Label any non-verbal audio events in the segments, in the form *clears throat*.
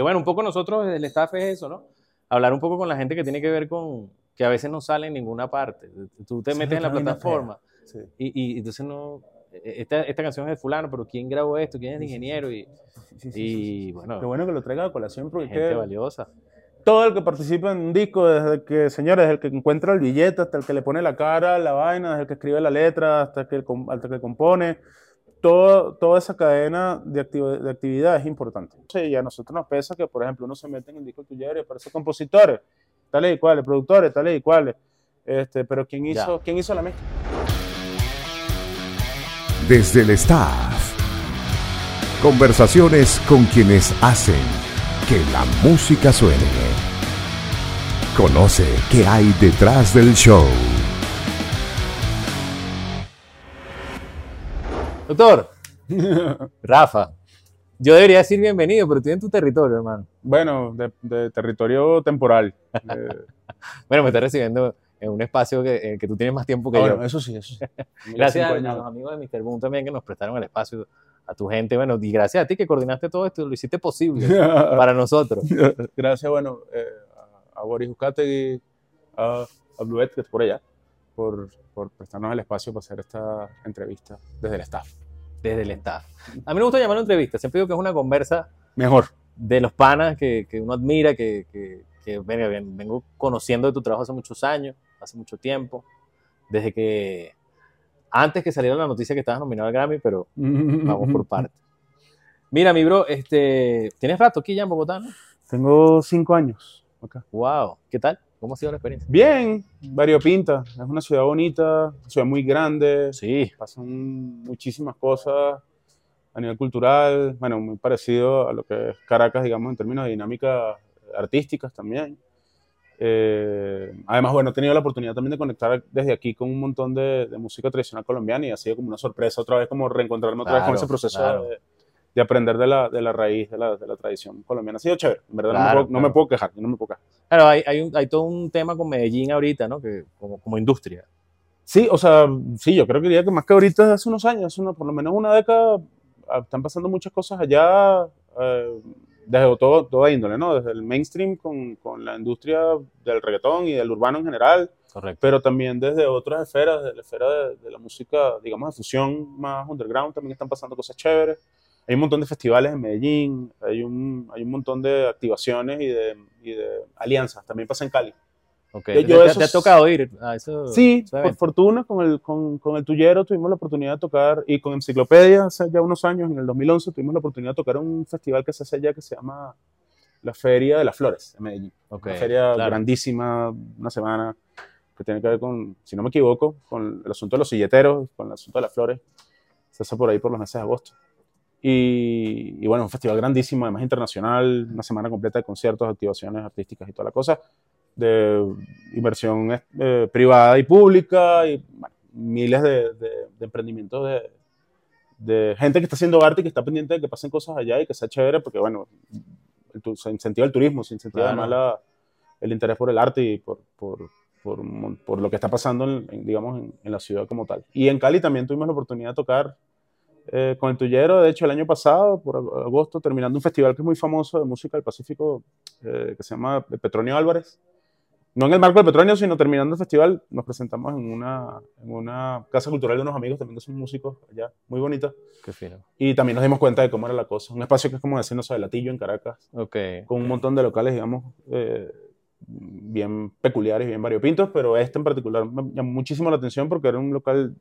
Bueno, un poco nosotros desde el staff es eso, ¿no? Hablar un poco con la gente que tiene que ver con, que a veces no sale en ninguna parte. Tú te Sí, metes en la plataforma Sí. y, y entonces no, esta, esta canción es de fulano, pero ¿quién grabó esto? ¿Quién es el ingeniero? Y, y bueno, Qué bueno que lo traiga a colación porque gente valiosa. todo el que participa en un disco, desde que, señores, desde el que encuentra el billete hasta el que le pone la cara la vaina, desde el que escribe la letra hasta el que, hasta el que compone, todo, toda esa cadena de, de actividad es importante. Sí, y a nosotros nos pesa que, por ejemplo, uno se mete en el disco tuyo y aparece compositores, tales y cuales, productores, tales y cuales. Este, pero ¿quién Ya. hizo, ¿quién hizo la mezcla? Desde el staff. Conversaciones con quienes hacen que la música suene. Conoce qué hay detrás del show. Doctor, *laughs* Rafa, yo debería decir bienvenido, pero estoy en tu territorio, hermano. Bueno, de, de territorio temporal. *laughs* Eh, Bueno, me estás recibiendo en un espacio que, tú tienes más tiempo que ah, yo. bueno, eso sí, eso sí. *laughs* Gracias a, los amigos de Mr. Boom también que nos prestaron el espacio, a tu gente, bueno, y gracias a ti que coordinaste todo esto, lo hiciste posible para nosotros. Gracias, bueno, eh, a, a Boris Uzcategui, a, a Bluet, que es por allá, por, por prestarnos el espacio para hacer esta entrevista desde el staff. Desde el staff. A mí me gusta llamarlo entrevista, siempre digo que es una conversa Mejor. de los panas que, que uno admira, que, que, que venga, ven- vengo conociendo de tu trabajo hace muchos años, hace mucho tiempo, desde que, antes que saliera la noticia que estabas nominado al Grammy, pero *laughs* vamos por partes. Mira, mi bro, este, ¿tienes rato aquí ya en Bogotá, no? Tengo cinco años acá. Wow, ¿qué tal? ¿Cómo ha sido la experiencia? Bien, variopinta. Es una ciudad bonita, una ciudad muy grande. Sí, Pasan muchísimas cosas a nivel cultural. Bueno, muy parecido a lo que es Caracas, digamos, en términos de dinámicas artísticas también. Eh, además, bueno, he tenido la oportunidad también de conectar desde aquí con un montón de, de música tradicional colombiana y ha sido como una sorpresa otra vez, como reencontrarme otra vez con Claro, ese proceso claro. de, de aprender de la, de la raíz de la, de la tradición colombiana. Ha sido chévere, en verdad, no, Claro, me puedo, no me claro. puedo quejar, yo no me puedo quejar. claro, hay, hay, un- hay todo un tema con Medellín ahorita, ¿no? Que, como, como industria. Sí, o sea, sí, yo creo que diría que más que ahorita, hace unos años, hace una- por lo menos una década, ah, están pasando muchas cosas allá, eh, desde todo, toda índole, ¿no? Desde el mainstream con, con la industria del reggaetón y del urbano en general, Correcto. pero también desde otras esferas, desde la esfera de, de la música, digamos, de fusión más underground, también están pasando cosas chéveres. Hay un montón de festivales en Medellín, hay un, hay un montón de activaciones y de, y de alianzas, también pasa en Cali. Okay. Yo- ¿Te, te- esos- te ha tocado ir a eso? Sí, por fortuna, con el, con, con el Tuyero tuvimos la oportunidad de tocar, y con Enciclopedia hace ya unos años, en el 2011, tuvimos la oportunidad de tocar un festival que se hace allá que se llama la Feria de las Flores, en Medellín. Ok, Una feria claro. grandísima, una semana, que tiene que ver con, si no me equivoco, con el asunto de los silleteros, con el asunto de las flores. Se hace por ahí por los meses de agosto. Y, y bueno, un festival grandísimo, además internacional, una semana completa de conciertos, activaciones artísticas y toda la cosa, de inversión eh, privada y pública, y bueno, miles de, de- de emprendimientos de, de gente que está haciendo arte y que está pendiente de que pasen cosas allá y que sea chévere, porque bueno, el se incentiva el turismo, se incentiva Claro. además la- el interés por el arte y por, por, por, por lo que está pasando, en, en, digamos, en, en la ciudad como tal. Y en Cali también tuvimos la oportunidad de tocar eh, con el Tuyero, de hecho, el año pasado, por ag- agosto, terminando un festival que es muy famoso de música del Pacífico, eh, que se llama Petronio Álvarez. No en el marco del Petronio, sino terminando el festival, nos presentamos en una, en una casa cultural de unos amigos también que son músicos allá, muy bonita. Qué fino. Y también nos dimos cuenta de cómo era la cosa. Un espacio que es como decir, no sé, Latillo en Caracas, Ok. con un montón de locales, digamos, eh, bien peculiares, bien variopintos, pero este en particular me llamó muchísimo la atención porque era un local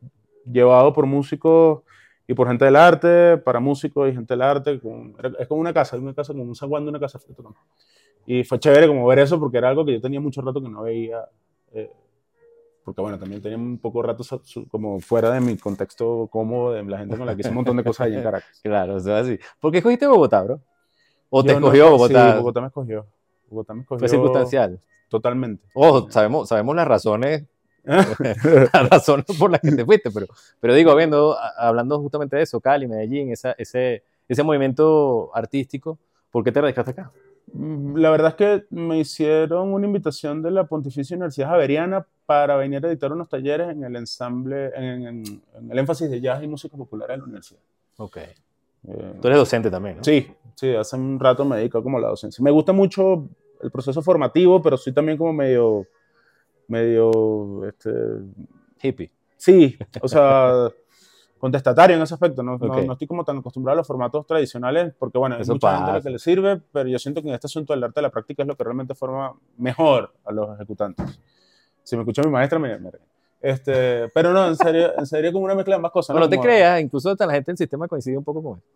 llevado por músicos y por gente del arte, para músicos y gente del arte. con- es como una casa, una casa como un zaguán de una casa. Y fue chévere como ver eso porque era algo que yo tenía mucho rato que no veía. eh, porque bueno, también tenía un poco rato su- su- como fuera de mi contexto cómodo, de la gente con la que hice un montón de cosas allá en Caracas. *laughs* Claro, o sea, así. ¿Por qué escogiste Bogotá, bro? ¿O te Yo no- escogió Bogotá? Sí, Bogotá me escogió. Bogotá me escogió. Fue circunstancial. Totalmente. Ojo, sabemos, sabemos las razones, *laughs* las razones por las que te fuiste, pero, pero digo, viendo, hablando justamente de eso, Cali, Medellín, esa, ese, ese movimiento artístico, ¿por qué te radicaste acá? Mm, La verdad es que me hicieron una invitación de la Pontificia Universidad Javeriana para venir a editar unos talleres en el ensamble, en, en- en el énfasis de jazz y música popular de la universidad. Ok. Eh, Tú eres docente también, ¿no? Sí, sí, hace un rato me dedico como a la docencia. Me gusta mucho el proceso formativo, pero soy también como medio, medio, este, Hippie. sí, o sea, *laughs* contestatario en ese aspecto. No, no- Ok. no estoy como tan acostumbrado a los formatos tradicionales, porque bueno, Eso mucha gente a la pasa. que le sirve, pero yo siento que en este asunto del arte de la práctica es lo que realmente forma mejor a los ejecutantes. Si me escucha mi maestra, me, me. Este, pero no, en serio, en serio como una mezcla de ambas cosas. No, no te Como- creas, incluso hasta la gente del sistema coincide un poco con eso.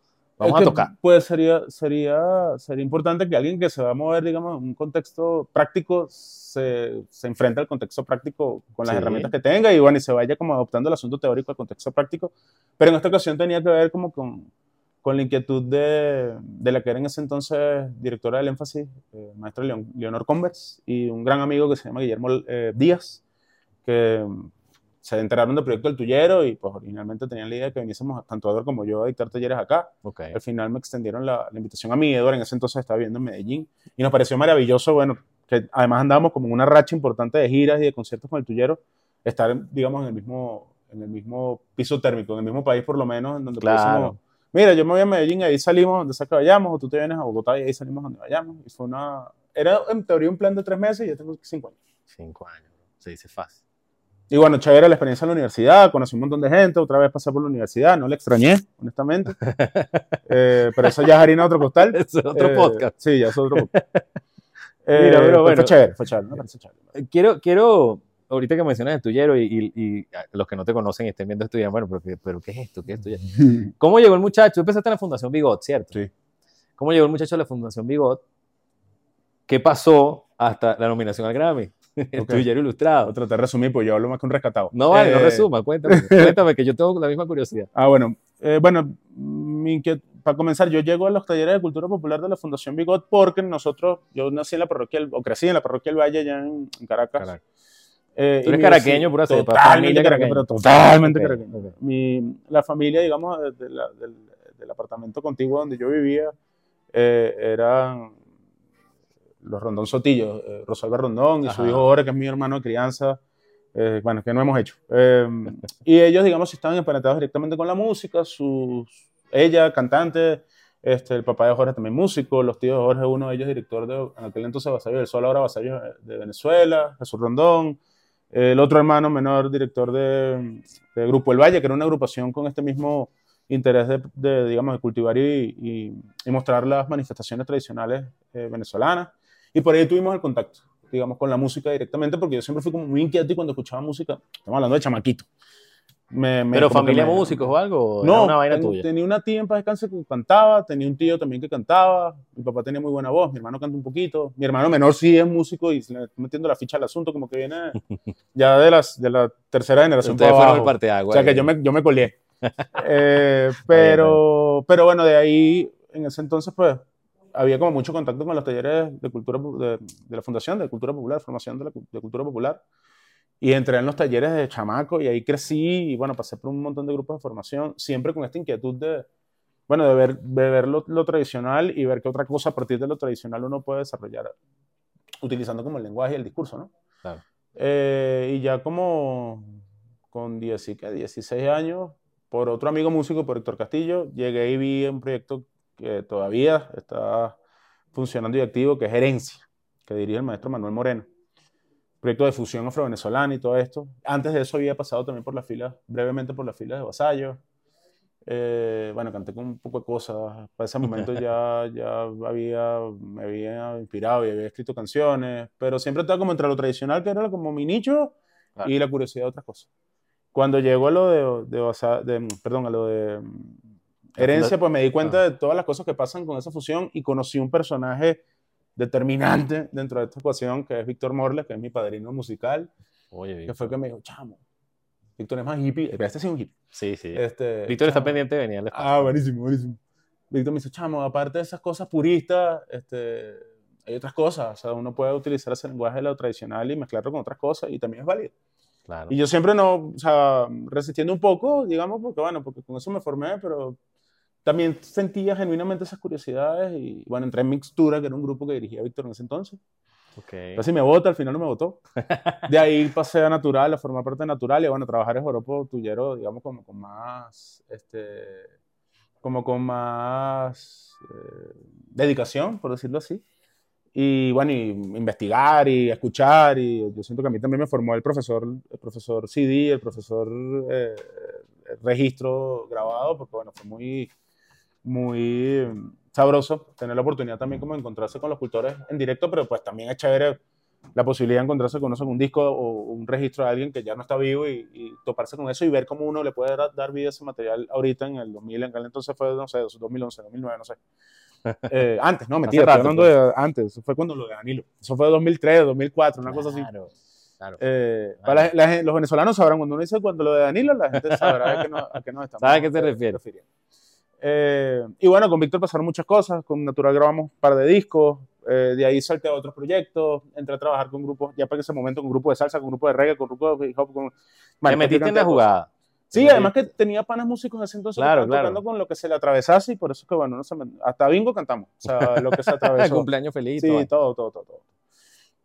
Vamos Es a tocar. Pues sería, sería, sería importante que alguien que se va a mover, digamos, en un contexto práctico, se, se enfrente al contexto práctico con las Sí. herramientas que tenga y bueno, y se vaya como adoptando el asunto teórico al contexto práctico. Pero en esta ocasión tenía que ver como con, con la inquietud de, de la que era en ese entonces directora del énfasis, eh, maestra Leon- Leonor Converse, y un gran amigo que se llama Guillermo eh, Díaz, que se enteraron del proyecto del Tuyero y pues originalmente tenían la idea de que viniésemos tanto Eduardo como yo a dictar talleres acá. Ok. Al final me extendieron la, la invitación a mí, Eduardo en ese entonces estaba viviendo en Medellín, y nos pareció maravilloso, bueno, que además andábamos como en una racha importante de giras y de conciertos con el Tuyero, estar, digamos, en el mismo, en el mismo piso térmico, en el mismo país por lo menos, en donde Claro. mira, yo me voy a Medellín y ahí salimos donde sea que vayamos, o tú te vienes a Bogotá y ahí salimos donde vayamos, y fue una, era en teoría un plan de tres meses y yo tengo cinco años. Cinco años. Se dice fácil. Y bueno, chévere la experiencia en la universidad, conocí un montón de gente, otra vez pasé por la universidad, no la extrañé, honestamente. *laughs* Eh, pero eso ya es harina otro costal. *laughs* Es otro Eh, podcast. Sí, ya es otro podcast. *laughs* Mira, Eh, pero pero bueno. Fue chévere, fue chévere, me chévere. Eh, Quiero, quiero, ahorita que mencionas el tuyero y, y- y, los que no te conocen y estén viendo esto bueno, pero, ¿qué- pero ¿qué es esto? ¿Qué es tuyero? ¿Cómo llegó el muchacho? Tú empezaste en la Fundación Bigot, ¿cierto? Sí. ¿Cómo llegó el muchacho a la Fundación Bigot? ¿Qué pasó hasta la nominación al Grammy? El *laughs* Ok. tuyero ilustrado. Tratar de resumir, pues yo hablo más que un rescatado. No vale, no Eh, resuma, *laughs* cuéntame. Cuéntame que yo tengo la misma curiosidad. Ah, bueno. Eh, bueno, mi para comenzar, yo llego a los talleres de cultura popular de la Fundación Bigot porque nosotros, yo nací en la parroquia, o crecí en la parroquia del Valle, allá en, en Caracas. Eh, Tú eres caraqueño, pura Totalmente caraqueño, pero totalmente Ok, caraqueño. ok. Mi, la familia, digamos, de- de la- del, del apartamento contiguo donde yo vivía, eh, eran los Rondón Sotillos, eh, Rosalba Rondón y su Ajá. hijo Jorge, que es mi hermano de crianza, eh, bueno, que no hemos hecho. Eh, *laughs* y ellos, digamos, estaban emparentados directamente con la música, sus, ella, cantante, este, el papá de Jorge también músico, los tíos de Jorge, uno de ellos director de, en aquel entonces Vasallo del Sol, ahora Vasallo de Venezuela, Jesús Rondón, el otro hermano menor, director de, de Grupo El Valle, que era una agrupación con este mismo interés de, de, digamos, de cultivar y, y- y mostrar las manifestaciones tradicionales eh, venezolanas. Y por ahí tuvimos el contacto, digamos, con la música directamente, porque yo siempre fui como muy inquieto y cuando escuchaba música, estamos hablando de chamaquito. me- me- ¿Pero familia me- músicos o algo? ¿O no, una vaina ten- tuya? tenía una tía en paz descanse que cantaba, tenía un tío también que cantaba, mi papá tenía muy buena voz, mi hermano canta un poquito, mi hermano menor sí es músico y le metiendo la ficha al asunto, como que viene *laughs* ya de, las, de la tercera generación Ustedes para fueron el abajo. parteaguas. O sea que yo me, yo me colé. *laughs* Eh, pero, pero bueno, de ahí, en ese entonces, pues, había como mucho contacto con los talleres de cultura de, de la Fundación de Cultura Popular, formación de, la, de cultura popular. Y entré en los talleres de chamaco y ahí crecí y bueno, pasé por un montón de grupos de formación, siempre con esta inquietud de, bueno, de ver, de ver lo, lo tradicional y ver qué otra cosa a partir de lo tradicional uno puede desarrollar utilizando como el lenguaje y el discurso, ¿no? Claro. Eh, y ya como con 10 y que 16 años, por otro amigo músico, por Héctor Castillo, llegué y vi un proyecto que todavía está funcionando y activo, que es Herencia, que dirige el maestro Manuel Moreno. Proyecto de fusión afro-venezolana y todo esto. Antes de eso había pasado también por las filas, brevemente por las filas de Vasallo. Eh, bueno, canté con un poco de cosas. Para ese momento ya, *laughs* ya había, me había inspirado y había escrito canciones, pero siempre estaba como entre lo tradicional, que era como mi nicho, Claro. y la curiosidad de otras cosas. Cuando llegó a lo de, de, Vasa- de- perdón, a lo de herencia, pues me di cuenta de todas las cosas que pasan con esa fusión y conocí un personaje determinante *laughs* dentro de esta ecuación, que es Víctor Morles, que es mi padrino musical, Oye, que fue que me dijo, chamo, Víctor es más hippie, este sí es un hippie. Sí, sí. Este, Víctor está chamo, pendiente de venir al espacio. Ah, buenísimo, buenísimo. Víctor me dice, chamo, aparte de esas cosas puristas, este, hay otras cosas. O sea, uno puede utilizar ese lenguaje de lo tradicional y mezclarlo con otras cosas y también es válido. Claro. Y yo siempre no, o sea, resistiendo un poco, digamos, porque bueno, porque con eso me formé, pero también sentía genuinamente esas curiosidades y bueno, entré en Mixtura, que era un grupo que dirigía Víctor en ese entonces. Ok. Casi me vota, al final no me votó. De ahí pasé a Natural, a formar parte de Natural y bueno, trabajar en Joropo Tuyero, digamos, como con más, este, como con más eh, dedicación, por decirlo así. Y bueno, y investigar y escuchar, y yo siento que a mí también me formó el profesor, el profesor CD, el profesor eh, registro grabado, porque bueno, fue muy, muy sabroso tener la oportunidad también como de encontrarse con los cultores en directo, pero pues también es chévere la posibilidad de encontrarse con, un disco o un registro de alguien que ya no está vivo y, toparse con eso y ver cómo uno le puede dar, vida a ese material ahorita en el 2000, en el entonces fue, no sé, 2011, 2009, no sé. *laughs* Eh, antes, no, mentira, estoy hablando pues. de antes, eso fue cuando lo de Danilo. Eso fue 2003, 2004, una cosa así. Claro. Eh, para los venezolanos sabrán, cuando uno dice cuando lo de Danilo, la gente sabrá a qué, no, a qué nos estamos *laughs* ¿Sabe a qué te refieres? Eh, y bueno, con Víctor pasaron muchas cosas, con Natural grabamos un par de discos, eh, de ahí salté a otros proyectos, entré a trabajar con grupos, ya para ese momento, con grupos de salsa, con grupos de reggae, con grupos de hip hop. Con, Te metiste en la jugada. Sí, además que tenía panas músicos ese entonces claro, claro. tocando con lo que se le atravesase y por eso que, bueno, no se hasta bingo cantamos. O sea, lo que se *laughs* atravesó. cumpleaños feliz. Sí, todo, todo, todo, todo.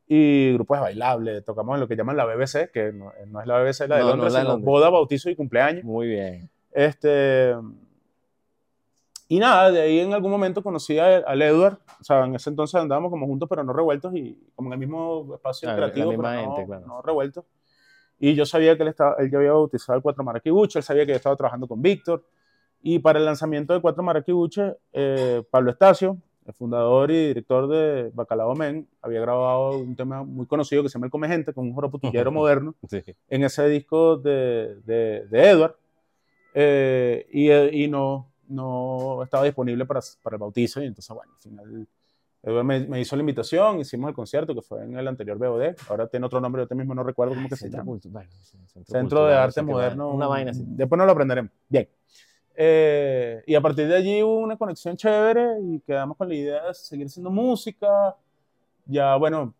Y grupos de bailable, tocamos en lo que llaman la BBC, que no, es la BBC, la de Londres, sino boda, bautizo y cumpleaños. Muy bien. Este, y nada, de ahí en algún momento conocí al Edward, o sea, en ese entonces andábamos como juntos, pero no revueltos, y como en el mismo espacio creativo, pero no, revueltos. Y yo sabía que él, estaba, él ya había bautizado el Cuatro Maraquibuche, él sabía que yo estaba trabajando con Víctor, y para el lanzamiento de Cuatro Maraquibuche, eh, Pablo Estacio, el fundador y director de Bacalao Men, había grabado un tema muy conocido que se llama El Come Gente, con un joroputillero *laughs* moderno, en ese disco de, de, de Edward, eh, y, y no no estaba disponible para, para el bautizo y entonces, bueno, al final me, me, hizo la invitación, hicimos el concierto que fue en el anterior BOD, ahora tiene otro nombre, yo mismo no recuerdo cómo que se llama. Centro, de Arte Moderno. Una vaina así. Después no lo aprenderemos. Bien. Eh, y a partir de allí hubo una conexión chévere y quedamos con la idea de seguir haciendo música. Ya, bueno,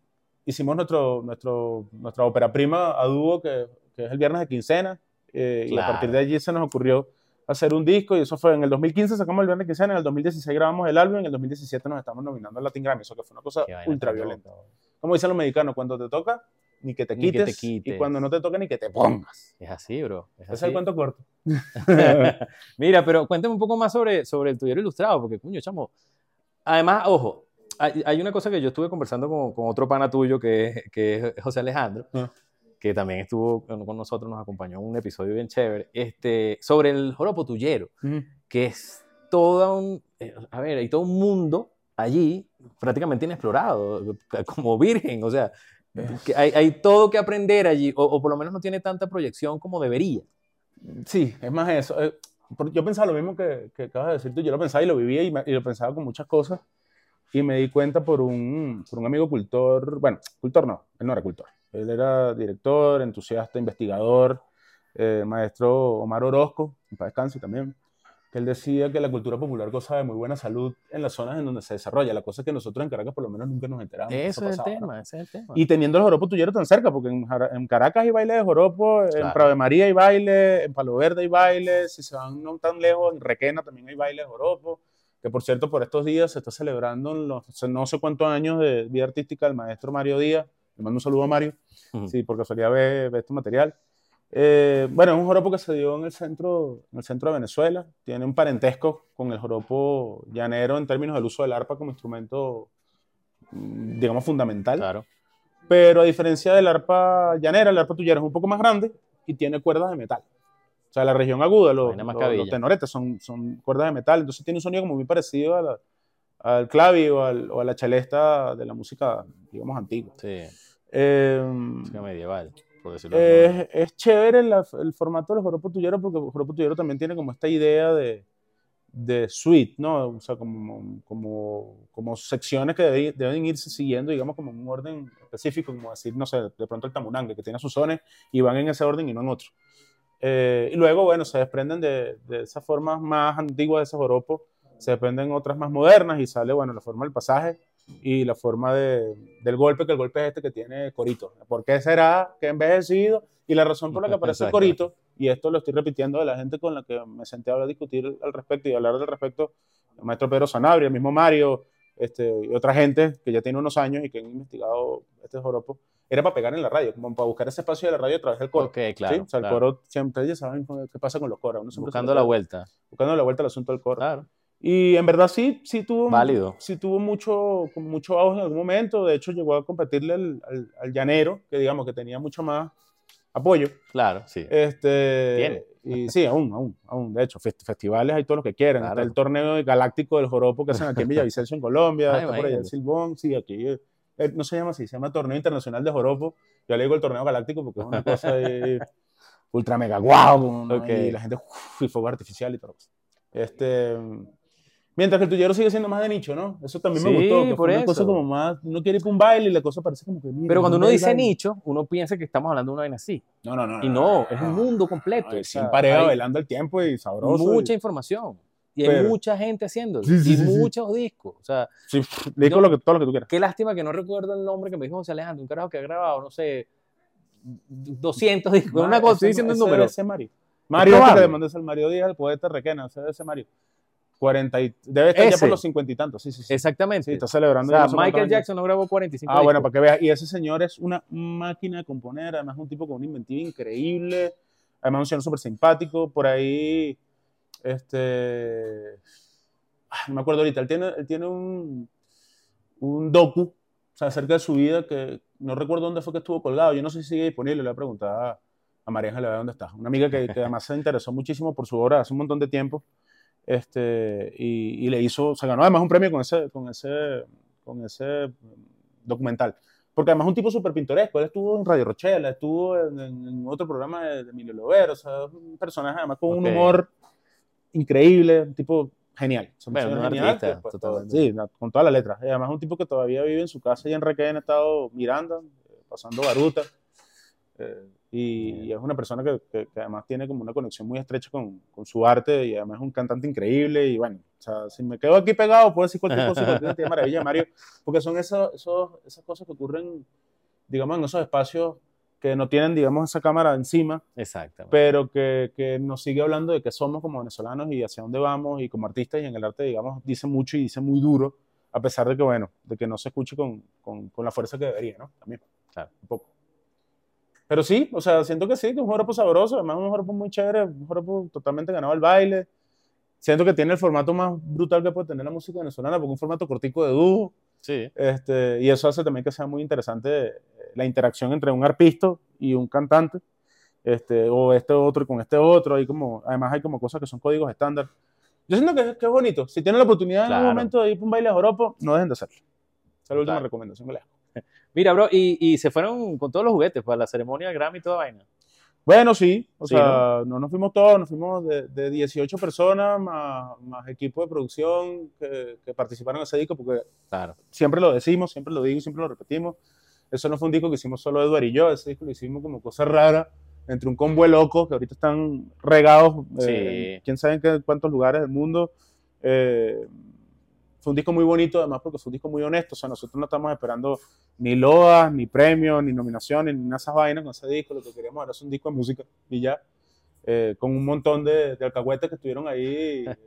hicimos nuestro, nuestro, nuestra ópera prima a dúo, que, que es el viernes de quincena, eh, y a partir de allí se nos ocurrió hacer un disco y eso fue en el 2015 sacamos el Viernes Quincena, en el 2016 grabamos el álbum y en el 2017 nos estamos nominando al Latin Grammy, eso que fue una cosa ultra violenta. Como dicen los mexicanos, cuando te toca, ni que te quites, y cuando no te toca, ni que te pongas. Es así, bro. Es es el cuento corto. *laughs* Mira, pero cuéntame un poco más sobre, sobre el tuyero ilustrado, porque, coño, chamo, además, ojo, hay, hay, una cosa que yo estuve conversando con, con otro pana tuyo, que, que es José Alejandro, ah que también estuvo con nosotros, nos acompañó en un episodio bien chévere, este, sobre el joropo tuyero, que es todo un, eh, a ver, hay todo un mundo allí prácticamente inexplorado, como virgen, o sea, que hay, hay, todo que aprender allí, o, por lo menos no tiene tanta proyección como debería. Sí, es más eso. Eh, yo pensaba lo mismo que, que acabas de decir tú, yo lo pensaba y lo vivía y, y, lo pensaba con muchas cosas, y me di cuenta por un, por un amigo cultor, bueno, cultor no, él no era cultor, él era director, entusiasta, investigador, eh, maestro Omar Orozco, para descanse también, que él decía que la cultura popular goza de muy buena salud en las zonas en donde se desarrolla. La cosa que nosotros en Caracas por lo menos nunca nos enteramos. Eso, es, el tema, ese es el tema. Y teniendo el joropo tuyero tan cerca, porque en, Caracas hay baile de joropo, en Prado de María hay baile, en Palo Verde hay baile, si se van no tan lejos, en Requena también hay baile de joropo que por cierto por estos días se está celebrando los no sé cuántos años de vida artística del maestro Mario Díaz, le mando un saludo a Mario, sí, por casualidad ve, ve este material. Eh, bueno, es un joropo que se dio en el, centro, en el centro de Venezuela, tiene un parentesco con el joropo llanero en términos del uso del arpa como instrumento, mm, digamos, fundamental. Claro. Pero a diferencia del arpa llanera, el arpa tuyera es un poco más grande y tiene cuerdas de metal. O sea, la región aguda, los, los, tenoretes son, son cuerdas de metal, entonces tiene un sonido como muy parecido a la, al clavi o, o, a la chelesta de la música, digamos, antigua. Sí. Eh, medieval, es, es chévere el formato de los joropos tulleros porque el joropo tuyero también tiene como esta idea de, de suite, ¿no? O sea, como, como, como secciones que deben, deben, irse siguiendo, digamos, como un orden específico, como decir, no sé, de pronto el tamunangue, que tiene sus zonas y van en ese orden y no en otro. Eh, y luego, bueno, se desprenden de, de esas formas más antiguas de ese joropo, se desprenden otras más modernas y sale, bueno, la forma del pasaje y la forma de, del golpe, que el golpe es este que tiene corito. ¿Por qué será que envejecido? Y la razón por la que *laughs* aparece corito, y esto lo estoy repitiendo de la gente con la que me senté a discutir al respecto y hablar al respecto, el maestro Pedro Sanabria, el mismo Mario, este, y otra gente que ya tiene unos años y que han investigado este joropo, era para pegar en la radio, como para buscar ese espacio de la radio a través del coro. Ok, claro. ¿sí? O sea, el claro. coro siempre, ya saben qué pasa con los coros. Buscando la vuelta. Buscando la vuelta al asunto del coro. Claro. Y en verdad sí, sí tuvo, Válido. sí tuvo mucho, mucho auge en algún momento. De hecho, llegó a competirle al, al, al llanero, que digamos que tenía mucho más apoyo. Claro, sí. Este, Tiene. Y sí, aún, aún, aún. De hecho, fest- festivales hay todo lo que quieran. Claro. Está el torneo galáctico del joropo que hacen aquí en Villavicencio, en Colombia. Ah, está por allá el. Silbón. Sí, aquí. eh, no se llama así, se llama Torneo Internacional de Joropo. Yo le digo el torneo galáctico porque es una cosa ahí ultra mega guau. ¿no? Ok. Y la gente, uf, y fuego artificial y todo. Este, mientras que el tuyero sigue siendo más de nicho, ¿no? Eso también me Sí, gustó. Que por fue una cosa eso. como más. Uno quiere ir para un baile y la cosa parece como que. mira, Pero cuando un uno dice baile. nicho, uno piensa que estamos hablando de una vaina así. No, no, no. Y no, es un mundo completo. Ay, o sea, sin pareja bailando el tiempo y sabroso. mucha y- información. Y hay Pero- mucha gente haciéndolo. Sí, sí, y muchos discos. O sea, Sí, No. lo que, todo lo que tú quieras. qué lástima que no recuerdo el nombre que me dijo José Alejandro. Un carajo que ha grabado, no sé, 200 discos. Una cosa, estoy diciendo un ese número. Mario. Mario, que le mandó es el Mario Díaz, el poeta requena, ese debe ser Mario. 40 y, debe estar ya Ese. por los 50 y tantos, sí, sí, sí. Exactamente. Sí, está o celebrando. ya sea, Michael. Jackson no grabó 45 Ah, bueno, discos. para que veas. Y ese señor es una máquina de componer, además un tipo con una inventiva increíble, además un señor súper simpático. Por ahí, este. ah, No me acuerdo ahorita, él tiene, él tiene un, un docu o sea, acerca de su vida que no recuerdo dónde fue que estuvo colgado. Yo no sé si sigue disponible, le voy a preguntar a, a María Ángela dónde está. Una amiga que, que además se interesó muchísimo por su obra hace un montón de tiempo. Este, y, y le hizo, se ganó además un premio con ese, con ese, con ese documental. Porque además es un tipo súper pintoresco. Él estuvo en Radio Rochela, estuvo en, en- otro programa de, de Emilio Lovero. O sea, es un personaje además con un Ok. humor increíble, un tipo genial. Un Bueno, un genial artista, que, pues, totalmente. sí, con todas las letras. Además un tipo que todavía vive en su casa y en Requén, ha estado Miranda, eh, pasando Baruta. Eh, y, y es una persona que, que- que además tiene como una conexión muy estrecha con, con su arte y además es un cantante increíble y bueno, o sea, si me quedo aquí pegado puedo decir cualquier cosa cualquier de maravilla, Mario, porque son esos, esos- esas cosas que ocurren, digamos, en esos espacios que no tienen, digamos, esa cámara encima, Exactamente. pero que, que nos sigue hablando de que somos como venezolanos y hacia dónde vamos y como artistas y en el arte, digamos, dice mucho y dice muy duro, a pesar de que, bueno, de que no se escuche con, con, con la fuerza que debería, ¿no? También, Claro. un poco. Pero sí, o sea, siento que sí, que es un joropo sabroso, además un joropo muy chévere, un joropo totalmente ganado al baile. Siento que tiene el formato más brutal que puede tener la música venezolana, porque es un formato cortico de dúo, Sí. este, y eso hace también que sea muy interesante eh, la interacción entre un arpista y un cantante, este, o este otro y con este otro. Hay como, además hay como cosas que son códigos estándar. Yo siento que, que es bonito. Si tienen la oportunidad en Claro. algún momento de ir para un baile de joropo, no dejen de hacerlo. Esa es la última Claro. recomendación que les hago. *laughs* Mira, bro, y, y se fueron con todos los juguetes para la ceremonia Grammy y toda vaina. Bueno, sí, o Sí, sea, ¿no? nos fuimos todos, nos fuimos de, de 18 personas, más, más equipo de producción que, que participaron en ese disco, porque Claro. siempre lo decimos, siempre lo digo, siempre lo repetimos. Eso no fue un disco que hicimos solo Eduard y yo, ese disco lo hicimos como cosa rara, entre un combo de locos que ahorita están regados, eh, Sí. en quién sabe en qué- cuántos lugares del mundo. Eh, fue un disco muy bonito, además, porque fue un disco muy honesto. O sea, nosotros no estamos esperando ni loas, ni premios, ni nominaciones, ni nada esas vainas con ese disco. Lo que queríamos era un disco de música y ya. eh, con un montón de, de alcahuetes que estuvieron ahí eh,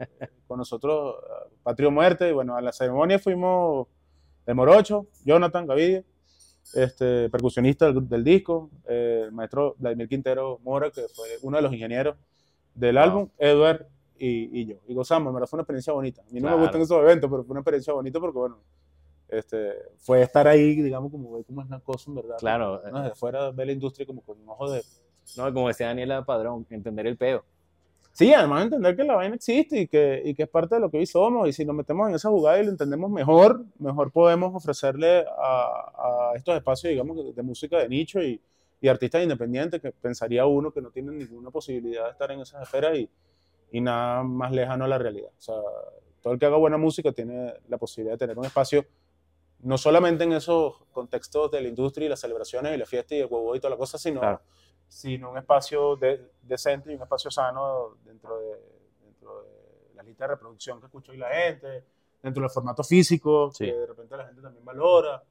con nosotros, eh, Patria o Muerte. Y bueno, a la ceremonia fuimos el Morocho, Jonathan Gavidia, este, percusionista del, del disco, eh, el maestro Vladimir Quintero Mora, que fue uno de los ingenieros del Wow. álbum, Edward y, y yo. Y gozamos, verdad fue una experiencia bonita. A mí no Claro. me gustan esos eventos, pero fue una experiencia bonita porque, bueno, este, fue estar ahí, digamos, como ver cómo es la cosa, en verdad. Claro. Uno desde fuera ve la industria como con un ojo de... No, como decía Daniela Padrón, entender el peo. Sí, además entender que la vaina existe y que, y que es parte de lo que hoy somos. Y si nos metemos en esa jugada y lo entendemos mejor, mejor podemos ofrecerle a, a estos espacios, digamos, de, de música de nicho y, y artistas independientes que pensaría uno que no tienen ninguna posibilidad de estar en esas esferas y, y nada más lejano a la realidad. O sea, todo el que haga buena música tiene la posibilidad de tener un espacio, no solamente en esos contextos de la industria y las celebraciones y la fiesta y el huevo y toda la cosa, sino, Claro. sino un espacio de- decente y un espacio sano dentro de, dentro de la lista de reproducción que escucha hoy la gente, dentro del formato físico, Sí. que de repente la gente también valora.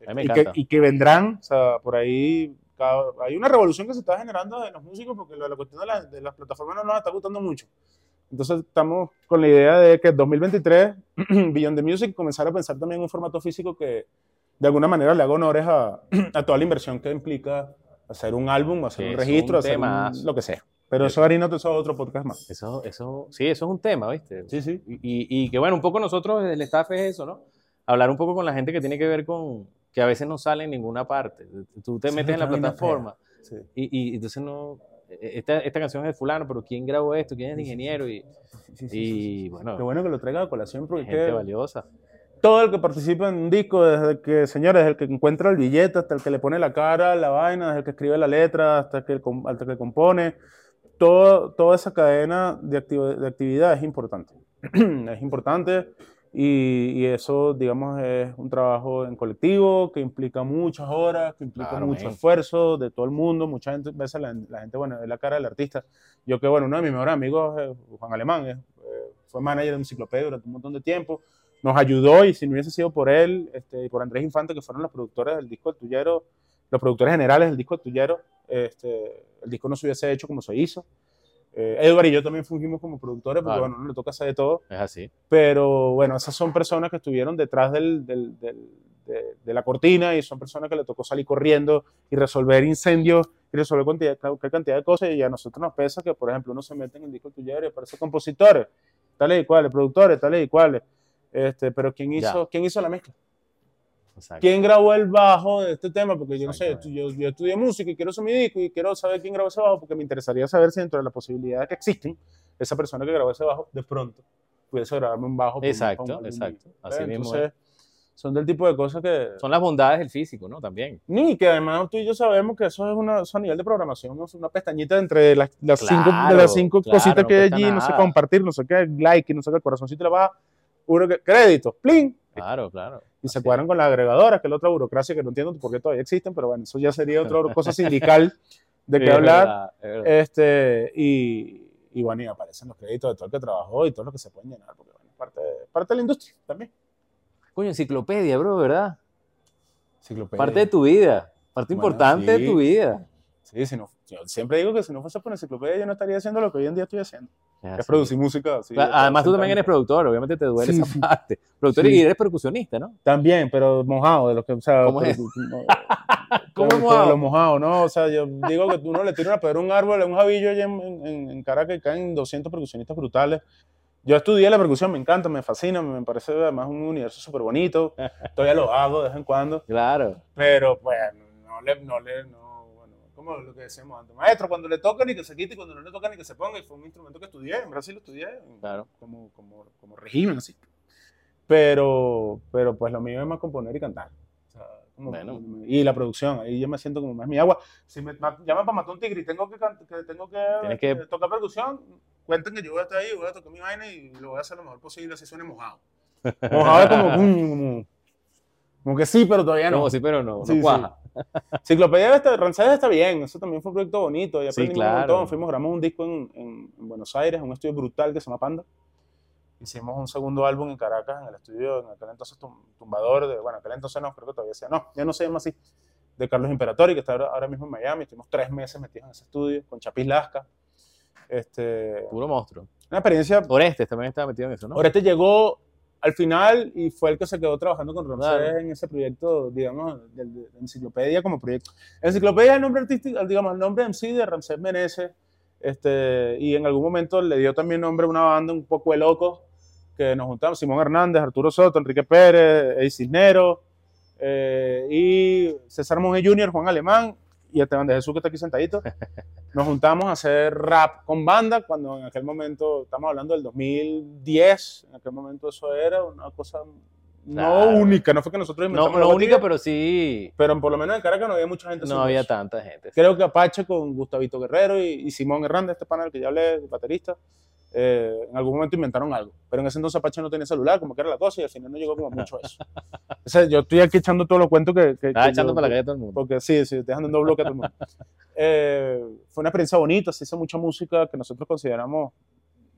Y, que, y que vendrán, o sea, por ahí cada- hay una revolución que se está generando en los músicos porque lo- la cuestión de, la- de las plataformas no nos está gustando mucho. Entonces estamos con la idea de que en 2023 *clears throat* Beyond the Music comenzar a pensar también en un formato físico que de alguna manera le haga honores a, *clears throat* a toda la inversión que implica hacer un álbum, hacer Sí, un registro, un hacer un- lo que sea. Pero eso harina eso es otro podcast más. Eso, eso, sí, eso es un tema, ¿viste? Sí, sí. Y, y- y que bueno, un poco nosotros, el staff es eso, ¿no? Hablar un poco con la gente que tiene que ver con, que a veces no sale en ninguna parte. Tú te Sí, metes en la plataforma Sí. y, y entonces no, esta, esta canción es de fulano, pero ¿quién grabó esto? ¿Quién es el ingeniero? Y, y bueno, Qué bueno que lo traiga a colación porque gente que valiosa. todo el que participa en un disco, desde que, señores, desde el que encuentra el billete hasta el que le pone la cara, la vaina, desde el que escribe la letra hasta, que el com- hasta el que compone, todo, toda esa cadena de, activo- de actividad es importante. *clears throat* es importante y, y eso, digamos, es un trabajo en colectivo que implica muchas horas, que implica Claro, mucho men. esfuerzo de todo el mundo. Mucha gente, veces la, la gente, bueno, es la cara del artista. Yo que, bueno, uno de mis mejores amigos, eh, Juan Alemán, eh, fue manager de Enciclopedia durante un montón de tiempo nos ayudó y si no hubiese sido por él este, y por Andrés Infante, que fueron los productores del disco El Tuyero, los productores generales del disco El Tuyero, este, el disco no se hubiese hecho como se hizo. Eh, Edward y yo también fungimos como productores, porque bueno, no le toca hacer de todo, Es así. pero bueno, esas son personas que estuvieron detrás del, del- del- de, de la cortina y son personas que le tocó salir corriendo y resolver incendios y resolver cantidad, cualquier cantidad de cosas y a nosotros nos pesa que, por ejemplo, uno se mete en el disco El Tuyero y aparece compositores, tales y cuales, productores, tales y cuales. Este, pero ¿quién Ya. hizo, ¿quién hizo la mezcla? Exacto. ¿Quién grabó el bajo de este tema? Porque yo no sé, yo, yo estudié música y quiero hacer mi disco y quiero saber quién grabó ese bajo porque me interesaría saber si dentro de las posibilidades que existen, esa persona que grabó ese bajo, de pronto, pudiese grabarme un bajo. un- Exacto, un- exacto. Así mismo Entonces, son del tipo de cosas que... Son las bondades del físico, ¿no? También. Ni que además tú y yo sabemos que eso es una, eso a nivel de programación, es una pestañita entre las, las cinco, de las cinco claro, cositas no que hay allí, no sé, compartir, no sé qué, like, y no sé qué, el corazoncito le va, uno que, crédito, plin, Claro, claro. Y se cuadran con las agregadoras, que es la otra burocracia que no entiendo por qué todavía existen, pero bueno, eso ya sería otra *laughs* cosa sindical de qué hablar. verdad, es verdad. Este, y, y bueno, y aparecen los créditos de todo el que trabajó y todo lo que se pueden llenar, porque bueno, es parte, parte de la industria también. Coño, enciclopedia, bro, ¿verdad? Enciclopedia. Parte de tu vida. Parte Bueno, importante sí. de tu vida. Sí, si no, yo siempre digo que si no fuese por enciclopedia yo no estaría haciendo lo que hoy en día estoy haciendo, Es que es producir música. así, Claro, de Además, tú también eres productor, obviamente te duele Sí, esa sí. parte. Productor Sí. y eres percusionista, ¿no? También, pero mojado, de los que, o sea, ¿Cómo es? no, *laughs* ¿Cómo pero- mojado? pero Lo mojado, ¿no? O sea, yo digo que uno le tira una pedra a un árbol, a un jabillo allá en, en, en Caracas y caen 200 percusionistas brutales. Yo estudié la percusión, me encanta, me fascina, me parece además un universo súper bonito. Todavía lo hago de vez en cuando, Claro. pero pues no le, no le, no, bueno, como lo que decíamos antes. Maestro, cuando le toca ni que se quite y cuando no le toca ni que se ponga. Y fue un instrumento que estudié, en Brasil lo estudié, Claro. como, como, como régimen, así. Pero, pero pues lo mío es más componer y cantar. O sea, como- Bueno. Y la producción, ahí yo me siento como más mi agua. Si me ma- llaman para matar un tigre y tengo que, que, tengo que, tocar percusión, cuenten que yo voy a estar ahí, voy a tocar mi vaina y lo voy a hacer lo mejor posible, así suene mojado. *laughs* Mojado es como, como, como que sí, pero todavía no. No, sí, pero no, no Sí, sí. Enciclopedia está, Rancés está bien, eso también fue un proyecto bonito, y Sí, aprendimos claro. un montón, fuimos, grabamos un disco en, en- en Buenos Aires, un estudio brutal que se llama Panda, hicimos un segundo álbum en Caracas, en el estudio, en aquel entonces tum- Tumbador, de, bueno, aquel entonces no, creo que todavía sea, no, ya no se llama así, de Carlos Imperatori, que está ahora, ahora mismo en Miami, estuvimos tres meses metidos en ese estudio, con Chapis Lasca, este, Puro monstruo. una experiencia, Orestes también estaba metido en eso, ¿no? Oreste llegó al final y fue el que se quedó trabajando con Ramsés Claro. en ese proyecto, digamos, de, de- de enciclopedia como proyecto. Enciclopedia es el nombre artístico, digamos, el nombre en sí de Ramsés Meneses, este, y en algún momento le dio también nombre a una banda un poco de locos, que nos juntamos, Simón Hernández, Arturo Soto, Enrique Pérez, Eddie Cisnero, eh, y César Monge Jr., Juan Alemán, y Esteban de Jesús, que está aquí sentadito. *laughs* Nos juntamos a hacer rap con banda, cuando en aquel momento, estamos hablando del 2010, en aquel momento eso era una cosa Claro. no única, no fue que nosotros no, inventamos no la única, pero sí. pero por lo menos en Caracas no había mucha gente No había eso. tanta gente. Creo que Apache con Gustavito Guerrero y, y Simón Hernández, este panel que ya hablé, baterista, eh, en algún momento inventaron algo. Pero en ese entonces Apache no tenía celular, como que era la cosa, y al final no llegó como mucho a eso. *laughs* O sea, yo estoy aquí echando todos los cuentos que... que- que echando yo- para la calle a todo el mundo. porque sí, sí, dejando en dos bloques a todo el mundo. *laughs* Eh, fue una experiencia bonita, se hizo mucha música que nosotros consideramos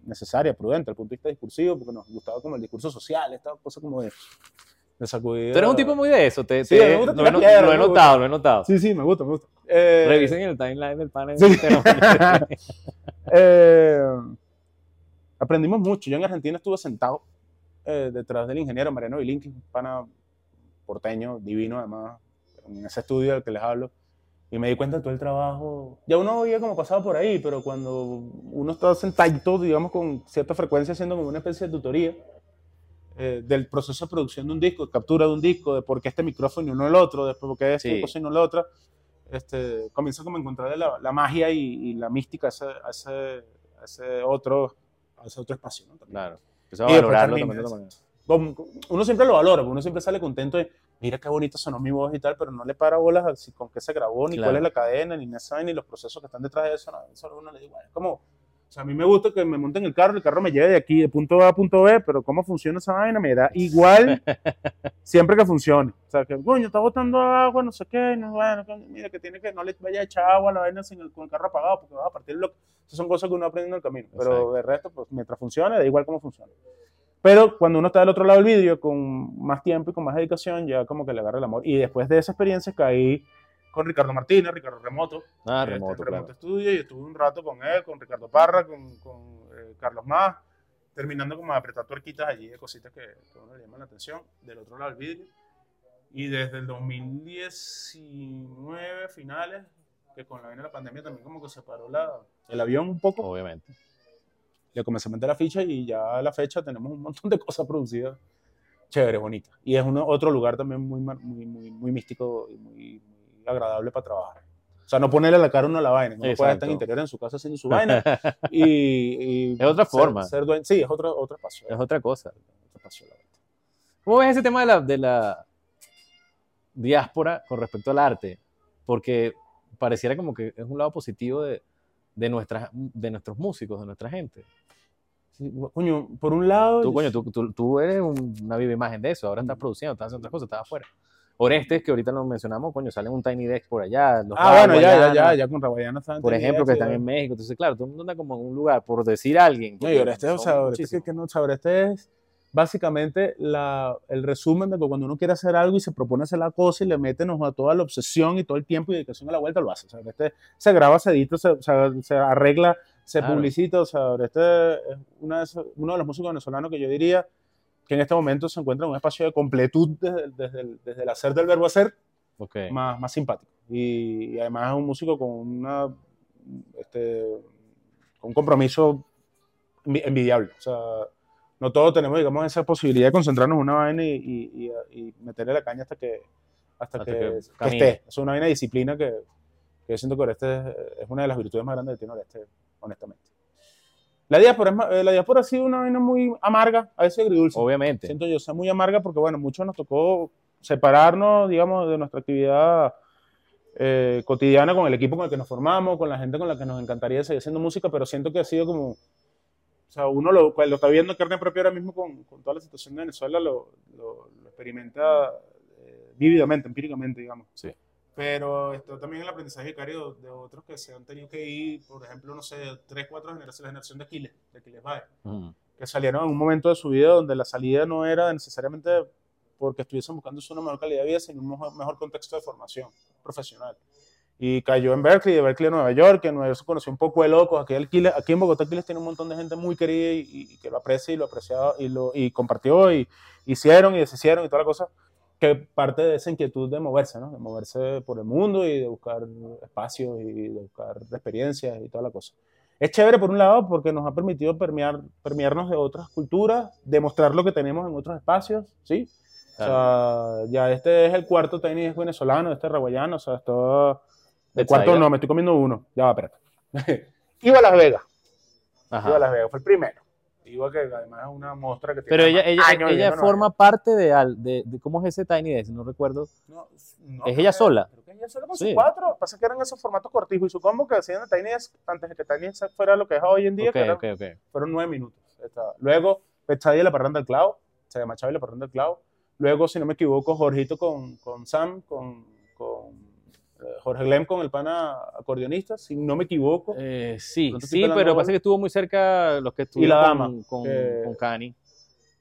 necesaria, prudente, el punto de vista discursivo, porque nos gustaba como el discurso social, esta cosa como de, de sacudir. Tú eres un tipo muy de eso. Te, Sí, te- me gusta lo, he, piedra, lo he notado, lo he notado. Sí, sí, me gusta, me gusta. Eh, Revisen el timeline del panel. Sí. *laughs* Eh, aprendimos mucho. Yo en Argentina estuve sentado eh, detrás del ingeniero Mariano Vilín, que es un pana porteño, divino además, en ese estudio del que les hablo, y me di cuenta de todo el trabajo. Ya uno había como pasado por ahí, pero cuando uno está sentadito, digamos, con cierta frecuencia, haciendo como una especie de tutoría eh, del proceso de producción de un disco, de captura de un disco, de por qué este micrófono y no el otro, después por qué este Sí. cosa y no la otra, este, comienza como a encontrar la, la magia y, y la mística a ese, a ese, a ese otro, a ese otro espacio. ¿no? También. Claro. A Y después valorarlo también de otra manera. Uno siempre lo valora, uno siempre sale contento de, mira qué bonito sonó mi voz y tal, pero no le para bolas a si con qué se grabó, ni Claro. cuál es la cadena, ni nada, ni los procesos que están detrás de eso. No, eso a uno le digo, bueno, es como, o sea, a mí me gusta que me monten el carro, el carro me lleve de aquí, de punto A a punto B, pero cómo funciona esa vaina me da igual *laughs* siempre que funcione. O sea, que, coño, está botando agua, no sé qué, no, bueno, mira, que tiene que no le vaya a echar agua a la vaina sin el, con el carro apagado, porque va a partir bloque. Esas son cosas que uno aprende en el camino. Pero Exacto. de resto, pues mientras funcione, da igual cómo funcione. Pero cuando uno está del otro lado del vídeo, con más tiempo y con más dedicación, ya como que le agarra el amor. Y después de esa experiencia caí con Ricardo Martínez, Ricardo Remoto, Ah, este, remoto, Remoto claro. Studio, y estuve un rato con él, con Ricardo Parra, con, con eh, Carlos Más, terminando como de apretar tuerquitas allí de cositas que, que a uno le llaman la atención, del otro lado del vídeo. Y desde el 2019, finales, que con la vaina de la pandemia también como que se paró la, el avión un poco, Obviamente. le comencé a meter la ficha y ya a la fecha tenemos un montón de cosas producidas chévere, bonitas. Y es uno, otro lugar también muy, muy, muy, muy místico y muy agradable para trabajar. O sea, no ponerle la cara uno a la vaina. Uno puede estar Exacto. en interior en su casa haciendo su vaina. *laughs* y, y Es otra ser- forma. ser dueño- sí, es otro, otro espacio. Es otra cosa. otro espacio, la verdad. ¿Cómo ves ese tema de la, de la diáspora con respecto al arte? Porque pareciera como que es un lado positivo de, de, nuestras, de nuestros músicos, de nuestra gente. Sí, coño, por un lado. Tú, coño, tú, tú, tú eres un- una viva imagen de eso. Ahora estás Mm. produciendo, estás haciendo otras cosas, estás afuera. Orestes, que ahorita lo mencionamos, coño, salen un Tiny Dex por allá. los Ah, bueno, ya, ya, ya, ya con Raguayana estaban Por ejemplo, que están en México. Entonces, claro, todo el mundo anda como en un lugar, por decir a alguien. No, y porque Oreste, o sea, Oreste, muchísimos. que, que no, o sea, Oreste es básicamente la, el resumen de que cuando uno quiere hacer algo y se propone hacer la cosa y le mete nos, a toda la obsesión y todo el tiempo y dedicación a la vuelta, lo hace. O sea, Oreste se graba, se edita, se, o sea, se arregla, se Claro. publicita. O sea, Oreste es una de uno de los músicos venezolanos que yo diría que en este momento se encuentra en un espacio de completud desde, desde el, desde el hacer del verbo hacer Ok. más, más simpático. Y, y además es un músico con una este, un compromiso envi- envidiable. O sea, no todos tenemos, digamos, esa posibilidad de concentrarnos en una vaina y, y- y- y meterle la caña hasta que, hasta Hasta que, que que esté. Es una vaina de disciplina que, que yo siento que Oreste es, es una de las virtudes más grandes que tiene Oreste, honestamente. La diáspora, es eh, la diáspora ha sido una vaina muy amarga, a veces agridulce Obviamente. siento yo, sea muy amarga porque, bueno, muchos nos tocó separarnos, digamos, de nuestra actividad eh, cotidiana con el equipo con el que nos formamos, con la gente con la que nos encantaría seguir haciendo música, pero siento que ha sido como, o sea, uno lo, lo está viendo en carne propia ahora mismo con, con toda la situación de Venezuela, lo, lo- lo experimenta eh, vívidamente, empíricamente, digamos. Sí. Pero esto también el aprendizaje vicario de otros que se han tenido que ir, por ejemplo, no sé, tres, cuatro generaciones, la generación de Aquiles, de Aquiles Baez Ujú. que salieron en un momento de su vida donde la salida no era necesariamente porque estuviesen buscando una mejor calidad de vida, sino un mejor, mejor contexto de formación profesional. Y cayó en Berkeley, de Berkeley a Nueva York, que en Nueva York se conoció un poco de locos. Aquí, Aquiles- aquí en Bogotá Aquiles tiene un montón de gente muy querida y, y que lo aprecia y lo apreciaba y, lo, y compartió y hicieron y deshicieron y toda la cosa, que parte de esa inquietud de moverse, ¿no? De moverse por el mundo y de buscar espacios y de buscar experiencias y toda la cosa. Es chévere por un lado porque nos ha permitido permear, permearnos de otras culturas, demostrar lo que tenemos en otros espacios, ¿sí? Claro. O sea, ya este es el cuarto tenis venezolano, este raguayano, o sea, esto... El cuarto no, me estoy comiendo uno. Ya va, espérate. *laughs* Iba a Las Vegas, Ajá. iba a Las Vegas, fue el primero. Iba que además es una muestra que tiene Pero ella, ella, años ella forma parte de, al- de, de- ¿Cómo es ese Tiny Desk? No recuerdo. York. No, no, ¿Es ella sola? Creo que ella sola con Sí. sus cuatro. Pasa que eran esos formatos cortijos y su combo que hacían de Tiny Desk, antes de que Tiny Desk fuera lo que es hoy en día, Ok, que eran- ok, ok. fueron nueve minutos. Estaba. Luego, Pechadi y la parranda del clavo, se llama Chávez y la parranda del clavo. Luego, si no me equivoco, Jorgito con, con Sam, con, con Jorge Glem con el pana acordeonista, si no me equivoco. Eh, sí, sí, pero pasa que estuvo muy cerca los que estuvieron la dama, con, con, que- con Cani.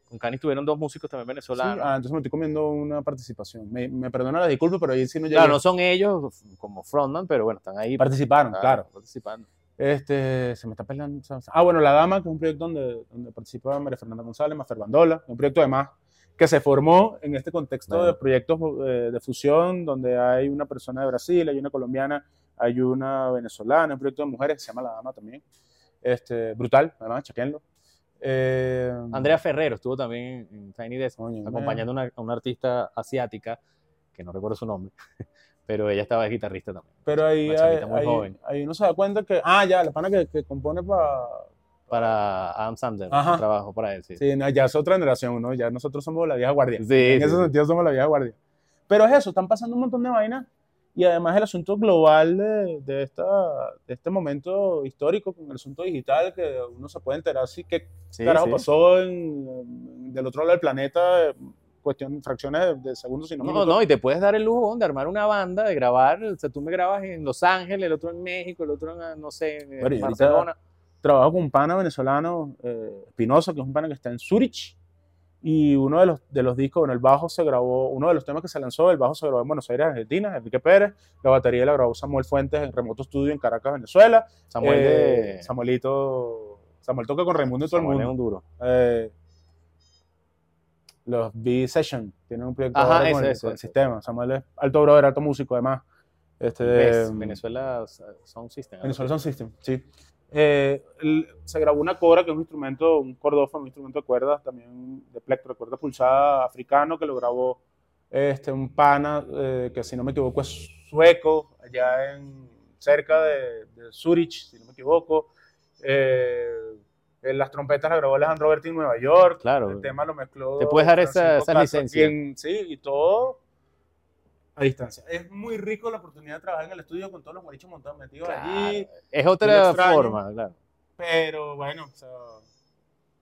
Con Cani estuvieron dos músicos también Sí, venezolanos. ah, entonces me estoy comiendo una participación. Me, me perdona la disculpa, pero ahí sí no llegué. claro, no son ellos como frontman, pero bueno, están ahí Participaron, claro, claro. participando. Este, se me está pelando. Ah, bueno, La Dama, que es un proyecto donde, donde participa María Fernanda González, Mafer Bandola, un proyecto además que se formó en este contexto Claro. de proyectos eh, de fusión, donde hay una persona de Brasil, hay una colombiana, hay una venezolana, un proyecto de mujeres que se llama La Dama también. Este, brutal, además, chequenlo. Eh, Andrea Ferrero estuvo también en, Tiny Desk acompañando a una, a una artista asiática, que no recuerdo su nombre, *laughs* pero ella estaba de guitarrista también. Pero ahí, chamita muy ahí- joven. ahí uno se da cuenta que, ah, ya, la pana que, que compone para... Para Adam Sandler, Ajá. trabajo para él, sí. Sí, ya es otra generación, ¿no? Ya nosotros somos la vieja guardia. Sí, en sí, ese sentido somos la vieja guardia. Pero es eso, están pasando un montón de vainas y además el asunto global de, de esta, de este momento histórico con el asunto digital que uno se puede enterar así que Sí, carajo sí. pasó en, del otro lado del planeta, cuestión, fracciones de, de segundos, sino No, minutos. no, y te puedes dar el lujo de armar una banda, de grabar, o sea, tú me grabas en Los Ángeles, el otro en México, el otro en, no sé, en Bueno, y ahorita- Barcelona. Trabajo con un pana venezolano, eh, Espinosa, que es un pana que está en Zurich. Y uno de los, de los discos, bueno, el bajo se grabó, uno de los temas que se lanzó, el bajo se grabó en Buenos Aires, Argentina, Enrique Pérez. La batería la grabó Samuel Fuentes en remoto estudio en Caracas, Venezuela. Samuel Eh, de... Samuelito, Samuel toca con Raimundo y todo Samuel el es mundo. un duro. Eh, los B-Session tienen un proyecto Ajá, ahora con, ese, el- ese, con el ese. sistema. Samuel es alto brother, alto músico además. Este, Ves, Venezuela Sound System. Venezuela Sound System, sí. Eh, el- se grabó una cora, que es un instrumento, un cordófono, un instrumento de cuerdas, también de plectro, de cuerda pulsada africano, que lo grabó este, un pana, eh, que si no me equivoco es sueco, allá en, cerca de, de Zurich, si no me equivoco. Eh, las trompetas las grabó Alejandro Berti en Nueva York. Claro. El tema lo mezcló. Te puedes dar esa- esa licencia. en- sí, y todo a distancia. Es muy rico la oportunidad de trabajar en el estudio con todos los morichos montados metidos allí. Claro, Es Lo otra extraño. forma, claro. Pero bueno, o sea,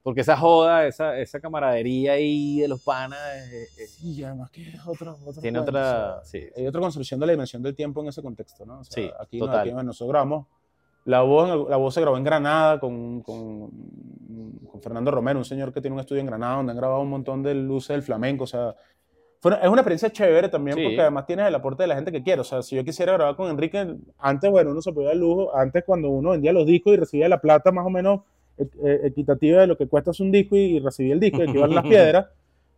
Porque esa joda, esa, esa camaradería ahí de los panas, eh, sí, además que es otro, otro tiene otra... o sea, Sí, hay otra construcción de la dimensión del tiempo en ese contexto, ¿no? O sea, Sí, aquí, no, total. aquí bueno, nosotros grabamos. La voz, la voz se grabó en Granada con, con, con Fernando Romero, un señor que tiene un estudio en Granada donde han grabado un montón de luces del flamenco. O sea, es una experiencia chévere también Sí. porque además tienes el aporte de la gente que quiere. O sea, si yo quisiera grabar con Enrique, antes, bueno, uno se podía dar lujo. Antes, cuando uno vendía los discos y recibía la plata más o menos e- e- equitativa de lo que cuesta un disco y, recibía el disco, y que iban las *laughs* piedras.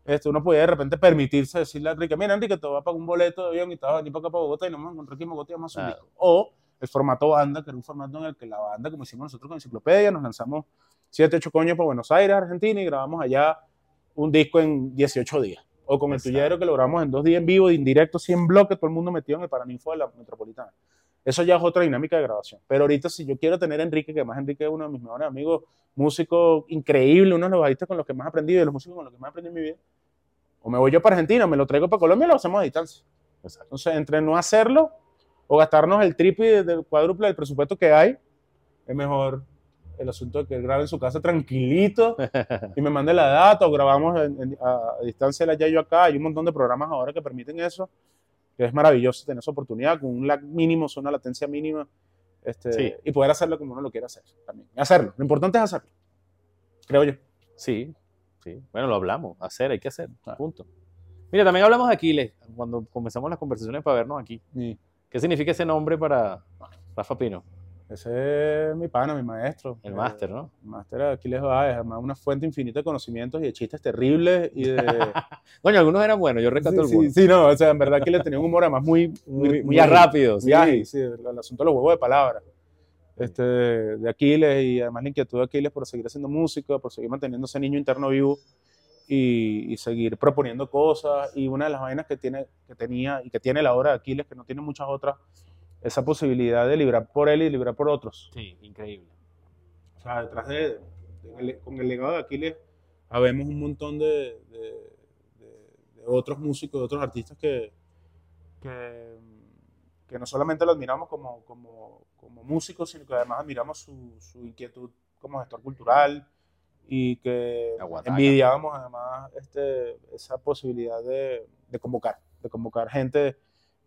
Este, uno podía de repente permitirse decirle a Enrique, mira Enrique, te voy a pagar un boleto de avión y te vas a venir para acá para Bogotá y nos vamos a encontrar aquí en Bogotá y hacer un Claro. disco. O el formato banda, que era un formato en el que la banda, como hicimos nosotros con Enciclopedia, nos lanzamos 7, 8 coños para Buenos Aires, Argentina, y grabamos allá un disco en 18 días. O con el tuyero que lo grabamos en dos días en vivo, de indirecto, 100 bloques, todo el mundo metido en el Paraninfo de la Metropolitana. Eso ya es otra dinámica de grabación. Pero ahorita, si yo quiero tener a Enrique, que además Enrique es uno de mis mejores amigos, músico increíble, uno de los bajistas con los que más y de los músicos con los que más he aprendido en mi vida, o me voy yo para Argentina, me lo traigo para Colombia, lo hacemos a distancia. exacto. Entonces, entre no hacerlo o gastarnos el triple del cuádruple del presupuesto que hay, es mejor el asunto de que él grabe en su casa tranquilito *laughs* y me mande la data o grabamos en- en- a, a distancia la ya yo acá. Hay un montón de programas ahora que permiten eso, que es maravilloso tener esa oportunidad con un lag mínimo, una latencia mínima, este, Sí. y poder hacerlo como uno lo quiere hacer también. Hacerlo, lo importante es hacerlo, creo yo. Sí, sí. Bueno, lo hablamos. Hacer, hay que hacer. Ah. Punto. Mira, también hablamos de Aquiles cuando comenzamos las conversaciones para vernos aquí. Y ¿Qué significa ese nombre para Rafa Pino? Ese es mi pana, mi maestro. El Eh, máster, ¿no? El máster Aquiles Báez, además una fuente infinita de conocimientos y de chistes terribles y de... *laughs* Coño, algunos eran buenos, yo rescato sí, algunos. sí, sí, no, o sea, en verdad Aquiles tenía un humor además muy, Muy, rápido. sí. ágil, sí, el, el asunto de los huevos de palabras. Este, de Aquiles y además la inquietud de Aquiles por seguir haciendo música, por seguir manteniendo ese niño interno vivo y, y seguir proponiendo cosas. Y una de las vainas que, tiene, que tenía y que tiene la obra de Aquiles, que no tiene muchas otras, esa posibilidad de librar por él y librar por otros. Sí, increíble. O sea, detrás de, de- con el legado de Aquiles, habemos un montón de, de- de- de otros músicos, de otros artistas que, que, que no solamente lo admiramos como, como, como músico, sino que además admiramos su, su inquietud como gestor cultural y que envidiábamos además este, esa posibilidad de, de convocar, de convocar gente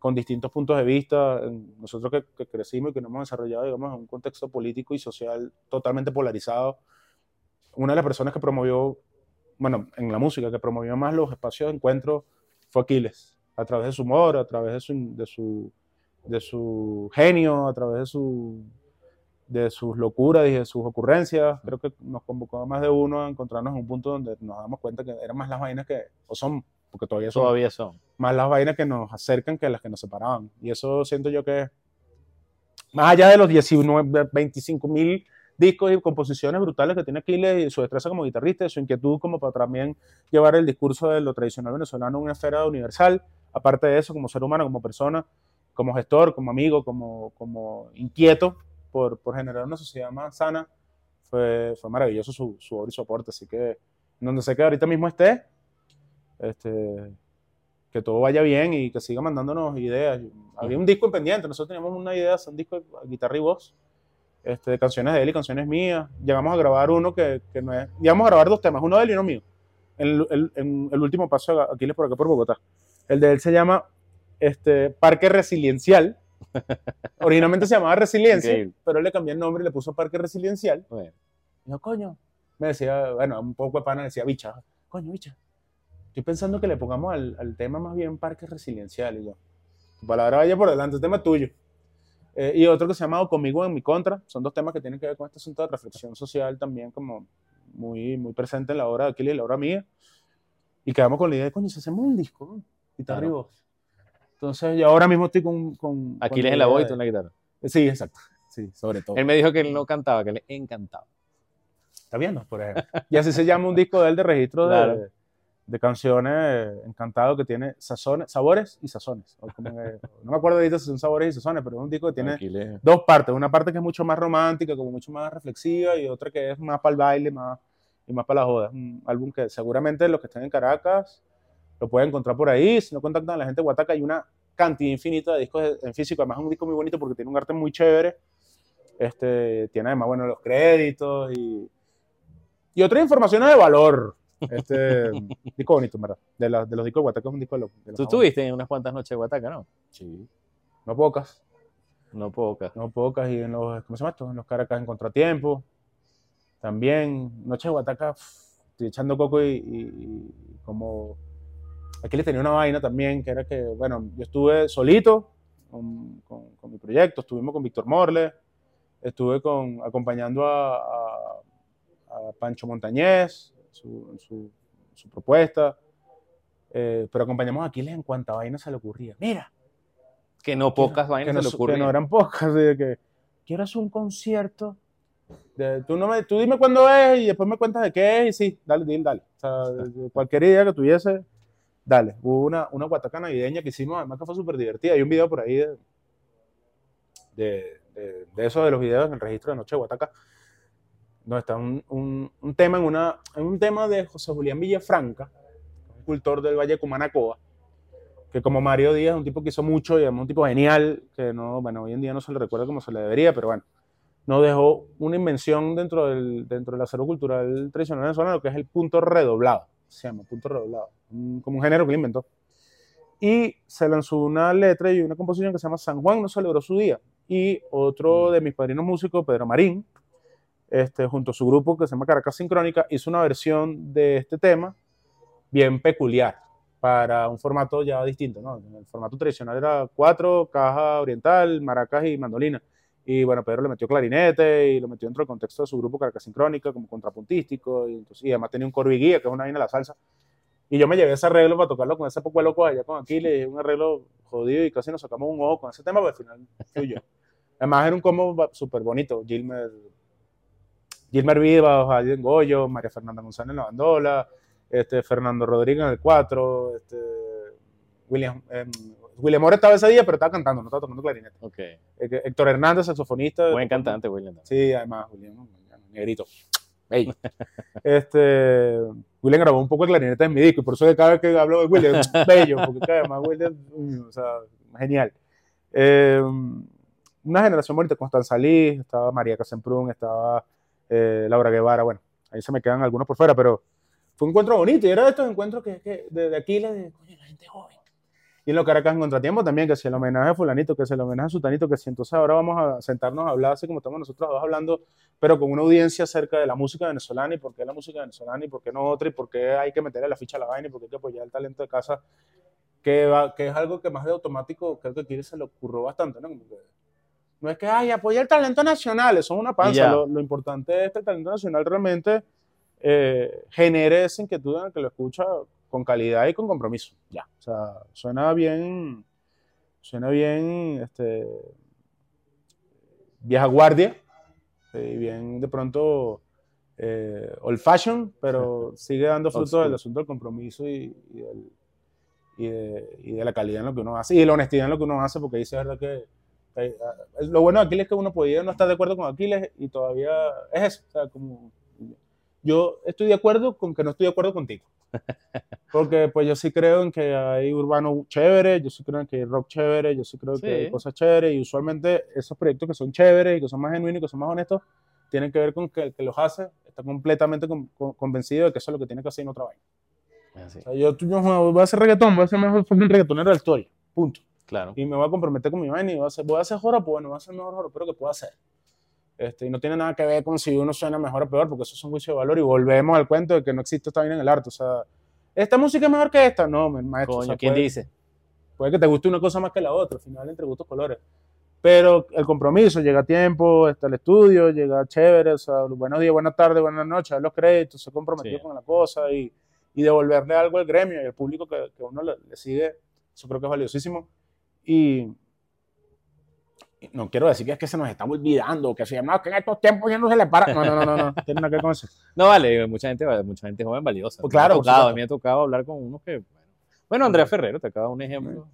con distintos puntos de vista. Nosotros que, que crecimos y que nos hemos desarrollado, digamos, en un contexto político y social totalmente polarizado, una de las personas que promovió, bueno, en la música, que promovió más los espacios de encuentro fue Aquiles, a través de su humor, a través de su, de su, de su genio, a través de su, de sus locuras y de sus ocurrencias. Creo que nos convocó a más de uno a encontrarnos en un punto donde nos damos cuenta que eran más las vainas que, o son, porque todavía son, Todavía son. más las vainas que nos acercan que las que nos separaban. Y eso siento yo que, más allá de los 19, 25 mil discos y composiciones brutales que tiene Aquiles y su destreza como guitarrista y su inquietud como para también llevar el discurso de lo tradicional venezolano a una esfera universal, aparte de eso, como ser humano, como persona, como gestor, como amigo, como, como inquieto por, por generar una sociedad más sana, fue, fue maravilloso su, su obra y su aporte. Así que, donde sé que ahorita mismo esté, este, que todo vaya bien y que siga mandándonos ideas. Había un disco en pendiente, nosotros teníamos una idea, un disco de guitarra y voz, este, de canciones de él y canciones mías. Llegamos a grabar uno que, que no es, llegamos a grabar dos temas, uno de él y uno mío, en el, en el último paso Aquiles por acá por Bogotá. El de él se llama este, Parque Resiliencial. *laughs* Originalmente se llamaba Resiliencia, Increíble. pero él le cambió el nombre y le puso Parque Resiliencial. Bueno, Y yo, coño, me decía, bueno, un poco de pana decía, bicha, coño, bicha. Estoy pensando que le pongamos al, al tema más bien Parque Resiliencial. Y yo, tu palabra vaya por delante, el tema es tuyo. Eh, y otro que se llama O Conmigo en mi contra. Son dos temas que tienen que ver con este asunto de reflexión social también como muy, muy presente en la obra de Aquiles y la obra mía. Y quedamos con la idea de, coño, si hacemos un disco, ¿no? guitarra y voz. Entonces, yo ahora mismo estoy con... con con Aquiles en la voz y tú en la guitarra. de- Sí, exacto. Sí, sobre todo. Él me dijo que él no cantaba, que le encantaba. ¿Está viendo? Por ejemplo. Y así se llama un disco de él de registro Claro. de canciones eh, encantado que tiene sazones, sabores y sazones. Que- no me acuerdo ahorita si son sabores y sazones, pero es un disco que tiene Aquiles. dos partes. Una parte que es mucho más romántica, como mucho más reflexiva, y otra que es más para el baile más, y más para la joda. Es un álbum que seguramente los que estén en Caracas lo pueden encontrar por ahí. Si no contactan a la gente de Guataca, hay una cantidad infinita de discos en físico. Además, es un disco muy bonito porque tiene un arte muy chévere. Este, tiene además, bueno, los créditos y, y otras informaciones de valor. Este, disco bonito, verdad. De, la- de los discos de Guataca es un disco de los. de los Tú en unas cuantas noches de Guataca, ¿no? Sí. No pocas, No pocas. no pocas. Y en los, ¿cómo se llama esto? En los Caracas en Contratiempo. También, Noche de Guataca, pf, estoy echando coco y, y- y como... Aquí le tenía una vaina también, que era que, bueno, yo estuve solito con, con- con mi proyecto, estuvimos con Víctor Morle, estuve con, acompañando a, a- a Pancho Montañez, su, su, su propuesta, eh, pero acompañamos a Aquiles en cuanta vaina se le ocurría. Mira, Que no pocas que vainas no, se le que ocurren. no eran pocas, de que quiero hacer un concierto. de- tú, no me, tú dime cuándo es y después me cuentas de qué es y sí, dale, dale, dale. O sea, cualquier idea que tuviese, dale. Hubo una, una guataca navideña que hicimos, además que fue súper divertida. Hay un video por ahí de, de, de, de eso, de los videos en el registro de Noche de Guataca, donde está un, un, un tema en, una, en un tema de José Julián Villafranca, un cultor del Valle de Cumanacoa, que como Mario Díaz un tipo que hizo mucho y además un tipo genial, que no, bueno, hoy en día no se le recuerda como se le debería, pero bueno, nos dejó una invención dentro del, dentro del acervo cultural tradicional venezolano, que es el punto redoblado, se llama punto redoblado, como un género que él inventó. Y se lanzó una letra y una composición que se llama San Juan no celebró su día. Y otro de mis padrinos músicos, Pedro Marín, este, junto a su grupo que se llama Caracas Sincrónica, hizo una versión de este tema bien peculiar para un formato ya distinto, ¿no? El formato tradicional era cuatro, caja oriental, maracas y mandolina. Y bueno, Pedro le metió clarinete y lo metió dentro del contexto de su grupo Caracas Sincrónica como contrapuntístico y, entonces, y además tenía un coro y guía, que es una vaina de la salsa. Y yo me llevé ese arreglo para tocarlo con ese poco de loco allá con Aquiles, un arreglo jodido y casi nos sacamos un ojo con ese tema, pero al final fui yo. *laughs* Además era un combo súper bonito. Gilmer, Gilmer Vivas, Javier Goyo, María Fernanda González en la bandola, este, Fernando Rodríguez en el 4, este, William, em, William Moore estaba ese día, pero estaba cantando, no estaba tocando clarinete. Ok. Eh, que Héctor Hernández, saxofonista. Buen cantante, William. Sí, además, William, negrito. Bello. *laughs* Este, William grabó un poco de clarinete en mi disco, y por eso que cada vez que hablo de William, *laughs* bello, porque que además William, mm, o sea, genial. Eh, una generación bonita, Constanza Lee, estaba María Casemprún, estaba eh, Laura Guevara, bueno, ahí se me quedan algunos por fuera, pero fue un encuentro bonito, y era de estos encuentros que, que de, de aquí, de, coño, la gente joven. Y en los Caracas en Contratiempo también, que si el homenaje a fulanito, que si el homenaje a sutanito, que si entonces ahora vamos a sentarnos a hablar así como estamos nosotros dos hablando, pero con una audiencia acerca de la música venezolana y por qué la música venezolana y por qué no otra y por qué hay que meterle la ficha a la vaina y por qué hay que apoyar el talento de casa, que, va, que es algo que más de automático creo que aquí se le ocurrió bastante, ¿no? Como que No es que, ay, apoya el talento nacional, eso es una panza. Lo, lo importante es que el talento nacional realmente eh, genere esa inquietud en el que lo escucha con calidad y con compromiso. Ya. O sea, suena bien, suena bien, este, vieja guardia, y bien de pronto eh, old fashion, pero *laughs* sigue dando school. del asunto del compromiso y, y del- y de, y de la calidad en lo que uno hace y de la honestidad en lo que uno hace, porque dice verdad que, lo bueno de Aquiles es que uno podía no estar de acuerdo con Aquiles y todavía es eso, o sea, como yo estoy de acuerdo con que no estoy de acuerdo contigo. *laughs* Porque pues yo sí creo en que hay urbano chévere, yo sí creo en que hay rock chévere, yo sí creo que hay Sí. cosas chéveres y usualmente esos proyectos que son chéveres y que son más genuinos y que son más honestos tienen que ver con que el que los hace está completamente con- con- convencido de que eso es lo que tiene que hacer y no otra vaina. Así, O sea, yo, yo voy a hacer reggaetón, voy a ser mejor fucking reggaetonero de la historia. Punto. Claro. Y me voy a comprometer con mi vaina y voy a hacer, voy a hacer joropo, bueno, voy a hacer el mejor joropero que pueda hacer. Este, y no tiene nada que ver con si uno suena mejor o peor, porque eso es un juicio de valor. Y volvemos al cuento de que no existe esta vaina en el arte. O sea, ¿esta música es mejor que esta? No, mi maestro. o Coño, sea, ¿quién puede, dice? puede que te guste una cosa más que la otra. Al final, entre gustos, colores. Pero el compromiso, llega a tiempo, está el estudio, llega chévere, o sea, buenos días, buenas tardes, buenas noches, los créditos, se comprometió Sí. con la cosa y, y devolverle algo al gremio y al público que, que uno le, le sigue, eso creo que es valiosísimo. Y, no quiero decir que es que se nos está olvidando, que se llama, que en estos tiempos ya no se le para. No, no, no, no, no, *laughs* tiene nada que ver con eso. No, vale, mucha gente, mucha gente joven valiosa. Pues Me ha claro, tocado, a supuesto. mí me ha tocado hablar con unos que, bueno, bueno Andrea Ferrero, te acaba de dar un ejemplo.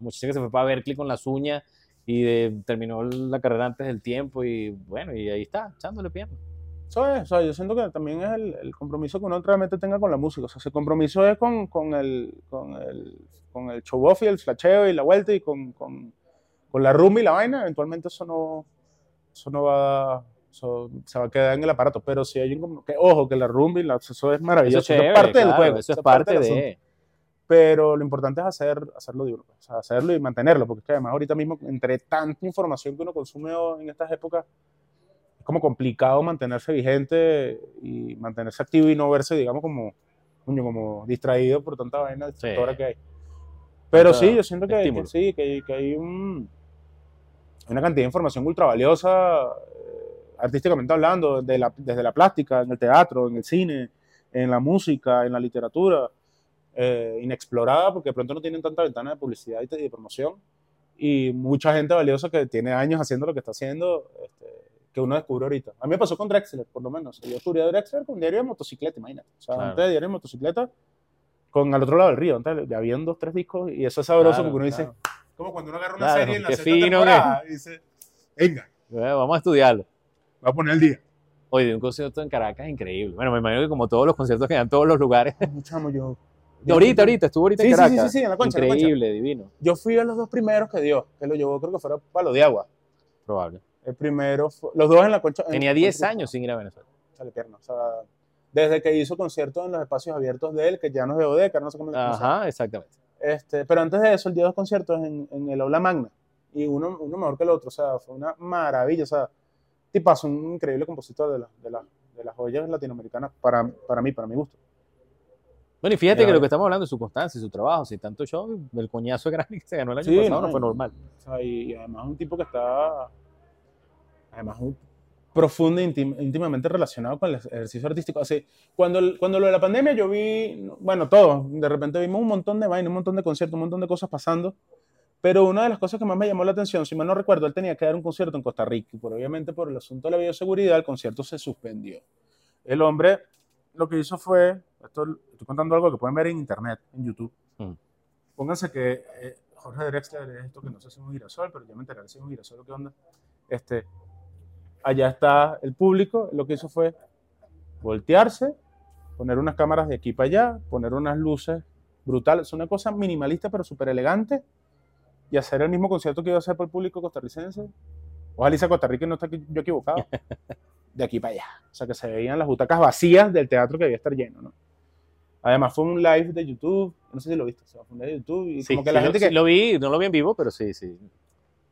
Muchacha que se fue para Berkeley con las uñas y de- terminó la carrera antes del tiempo y bueno, y ahí está, echándole pierna. Eso es, o sea, yo siento que también es el, el compromiso que uno realmente tenga con la música. O sea, ese compromiso es con, con el, con, el, con el show off y el flasheo y la vuelta y con, con, con la rumba y la vaina. Eventualmente eso no, eso no va, eso se va a quedar en el aparato. Pero si hay un, que, ojo, que la rumba y la, eso es maravilloso. Eso es chévere, parte del claro, juego. eso es parte del de... Pero lo importante es hacer, hacerlo duro, o sea, hacerlo y mantenerlo, porque es que además ahorita mismo, entre tanta información que uno consume en estas épocas, es como complicado mantenerse vigente y mantenerse activo y no verse, digamos, como, como distraído por tanta vaina distractora Sí. que hay. Pero sí, yo siento que, que sí, que, que hay un- una cantidad de información ultra valiosa, eh, artísticamente hablando, de la- desde la plástica, en el teatro, en el cine, en la música, en la literatura, eh, inexplorada, porque de pronto no tienen tanta ventana de publicidad y de, de promoción, y mucha gente valiosa que tiene años haciendo lo que está haciendo, este, que uno descubre ahorita. A mí me pasó con Drexler, por lo menos. Yo descubrí a Drexler con diario de motocicleta, imagínate. O sea, Claro. antes de diario de motocicleta, con al otro lado del río. Antes ya habían dos, tres discos, y eso es sabroso Claro, porque uno dice, claro. como cuando uno agarra una Claro, serie en la qué sexta fino temporada, y dice, venga, Bueno, vamos a estudiarlo. va a poner el día. Hoy de un concierto en Caracas increíble. Bueno, me imagino que como todos los conciertos que dan en todos los lugares. *laughs* Chamo, yo... ahorita, ahorita, estuvo ahorita Sí, en sí, sí, Caracas. sí, sí, en la concha, en la concha. Increíble, divino. Yo fui a los dos primeros que dio, que lo llevó, creo que fuera Palo de Agua. Probable. El primero, fue- los dos en la concha. en Tenía la 10 concha- años sin ir a Venezuela. Pierna, o sea, desde que hizo conciertos en los espacios abiertos de él, que ya no es de Odeca, no sé cómo le. Ajá, exactamente. este, Pero antes de eso, él dio dos conciertos en, en el Aula Magna, y uno, uno mejor que el otro, o sea, fue una maravilla, o sea, tipazo, un increíble compositor de, la- de, la- de las joyas latinoamericanas para, para mí, para mi gusto. Bueno, y fíjate Ya, que lo que estamos hablando es su constancia y su trabajo. Si tanto show, el coñazo de Grammy que se ganó el año Sí, pasado no, no fue no. normal. O sea, y, y además un tipo que está, además, un profundo e íntim- íntimamente relacionado con el ejercicio artístico. Así, cuando, cuando lo de la pandemia yo vi, bueno, todo, de repente vimos un montón de vainas, un montón de conciertos, un montón de cosas pasando, pero una de las cosas que más me llamó la atención, si mal no recuerdo, él tenía que dar un concierto en Costa Rica, y por, obviamente por el asunto de la bioseguridad, el concierto se suspendió. El hombre lo que hizo fue, esto estoy contando algo que pueden ver en internet, en YouTube, Mm. pónganse que eh, Jorge Drexler es esto que no sé si es un girasol, pero ya me enteré si es un girasol o qué onda. Este, allá está el público, lo que hizo fue voltearse, poner unas cámaras de aquí para allá, poner unas luces brutales, es una cosa minimalista pero súper elegante, y hacer el mismo concierto que iba a hacer para el público costarricense. Ojalá hice Costa Rica no está yo equivocado. *laughs* De aquí para allá. O sea, que se veían las butacas vacías del teatro que debía estar lleno, ¿no? Además fue un live de YouTube, no sé si lo viste, o sea, fue un live de YouTube y Sí, como que sí, la lo- sí, lo vi, no lo vi en vivo, pero sí, sí.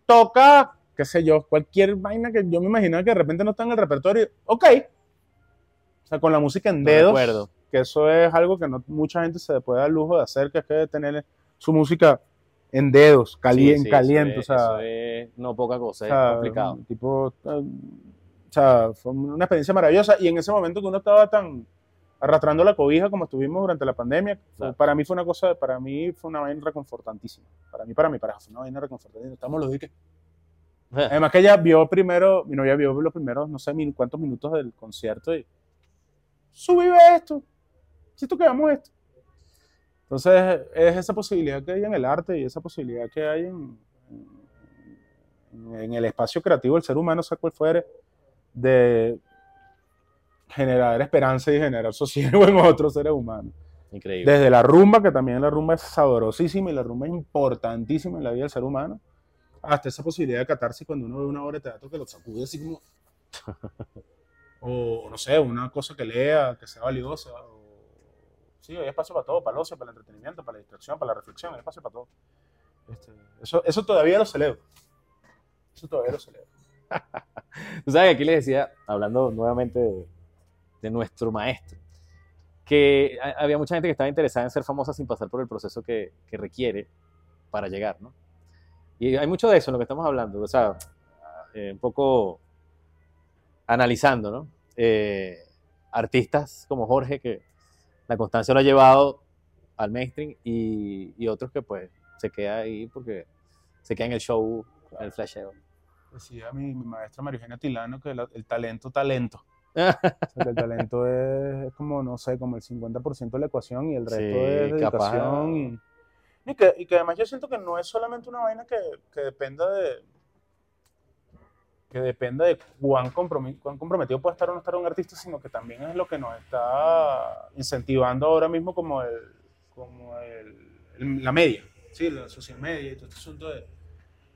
toca, qué sé yo, cualquier vaina que yo me imaginaba que de repente no está en el repertorio, ok. O sea, con la música en dedos, que eso es algo que no mucha gente se puede dar lujo de hacer, que es que tener su música en dedos, cali- Sí, en sí, caliente, eso o es- sea, es no poca cosa, o sea, es complicado. Tipo, eh, o sea, fue una experiencia maravillosa y en ese momento que uno estaba tan arrastrando la cobija como estuvimos durante la pandemia, Claro. para mí fue una cosa, para mí fue una vaina reconfortantísima. Para mí, para mi pareja, fue una vaina reconfortantísima. Estamos los diques. Además que ella vio primero, mi novia vio los primeros, no sé, mil- cuántos minutos del concierto y subí esto, si tocamos esto. Entonces, es esa posibilidad que hay en el arte y esa posibilidad que hay en, en- en el espacio creativo del ser humano, sea cual fuere, de generar esperanza y generar sosiego en otros seres humanos. Increíble. Desde la rumba, que también la rumba es sabrosísima y la rumba es importantísima en la vida del ser humano, hasta esa posibilidad de catarse cuando uno ve una obra de teatro que lo sacude así como... *laughs* o no sé, una cosa que lea, que sea valiosa. o- Sí, hay espacio para todo, para el ocio, para el entretenimiento, para la distracción, para la reflexión, hay espacio para todo. Este, eso, eso todavía lo celebro. Eso todavía lo celebro. *laughs* Tú sabes que aquí les decía, hablando nuevamente de, de nuestro maestro, que ha- había mucha gente que estaba interesada en ser famosa sin pasar por el proceso que, que requiere para llegar, ¿no? Y hay mucho de eso en lo que estamos hablando, o sea, eh, un poco analizando, ¿no? Eh, artistas como Jorge, que la constancia lo ha llevado al mainstream, y, y otros que pues se queda ahí porque se queda en el show, en el flasheo. Decía mi, mi maestra María Eugenia Tilano que la- el talento, talento. *laughs* O sea, que el talento es, es como, no sé, como el 50% de la ecuación y el resto Sí, es capaz. dedicación. Y, y que, y que además yo siento que no es solamente una vaina que, que dependa de que dependa de cuán, cuán comprometido puede estar o no estar un artista, sino que también es lo que nos está incentivando ahora mismo como, el, como el, el- la media, ¿sí? la social media y todo este asunto de,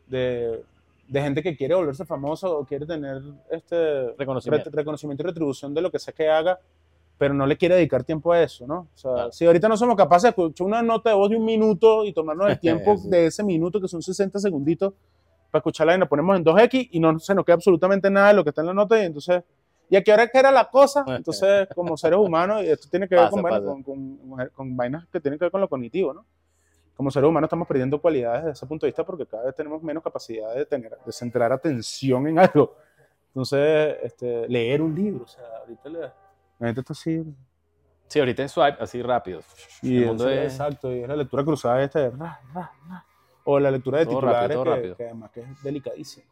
de, de gente que quiere volverse famoso o quiere tener este Reconocimiento. re- reconocimiento y retribución de lo que sea que haga, pero no le quiere dedicar tiempo a eso, ¿no? O sea, Claro. si ahorita no somos capaces de escuchar una nota de voz de un minuto y tomarnos el *laughs* tiempo Sí. de ese minuto, que son 60 segunditos, para escucharla y nos ponemos en 2X y no se nos queda absolutamente nada de lo que está en la nota y entonces... ¿Y a qué hora que era la cosa? *laughs* Entonces, como seres humanos, y esto tiene que ver Pasa, con, pasa. con, con- con vainas que tienen que ver con lo cognitivo, ¿no? Como seres humanos estamos perdiendo cualidades desde ese punto de vista porque cada vez tenemos menos capacidad de, tener, de centrar atención en algo. Entonces, este, leer un libro, o sea, ahorita le- la gente está así. Sí, ahorita es swipe así rápido. Y el mundo es- Exacto, y es la lectura cruzada esta de ra, ra, ra. O la lectura de Todo titulares, rápido, que, que además que es delicadísimo.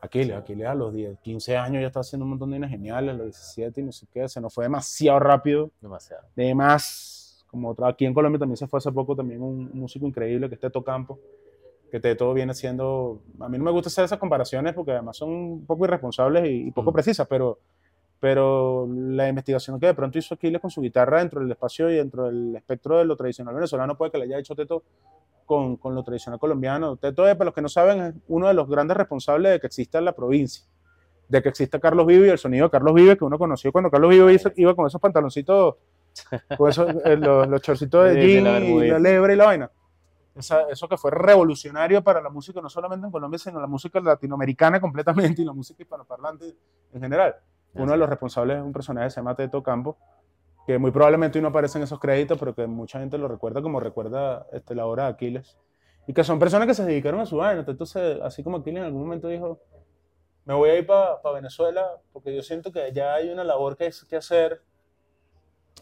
Aquiles, Aquiles a los 10, 15 años ya está haciendo un montón de vainas geniales, a los 17 y no sé qué, se nos fue demasiado rápido. demasiado. de más, como otra, aquí en Colombia también se fue hace poco también un músico increíble que es Teto Campo, que Teto viene siendo, a mí no me gusta hacer esas comparaciones porque además son un poco irresponsables y, y poco Mm. precisas, pero, pero la investigación que de pronto hizo Aquiles con su guitarra dentro del espacio y dentro del espectro de lo tradicional venezolano puede que le haya hecho Teto con, con lo tradicional colombiano. Teto, es, para los que no saben, es uno de los grandes responsables de que exista la provincia, de que exista Carlos Vive y el sonido de Carlos Vive que uno conoció cuando Carlos Vive iba con esos pantaloncitos, *laughs* con esos, eh, los, los chorcitos de jean la y la lebre y la vaina. Esa- eso que fue revolucionario para la música, no solamente en Colombia, sino la música latinoamericana completamente y la música hispanoparlante en general. Uno de los responsables es un personaje que se llama Teto Campo, que muy probablemente hoy no aparece en esos créditos, pero que mucha gente lo recuerda como recuerda este, la obra de Aquiles. Y que son personas que se dedicaron a su vaina. Entonces, así como Aquiles en algún momento dijo, me voy a ir para Venezuela porque yo siento que ya hay una labor que, es, que hacer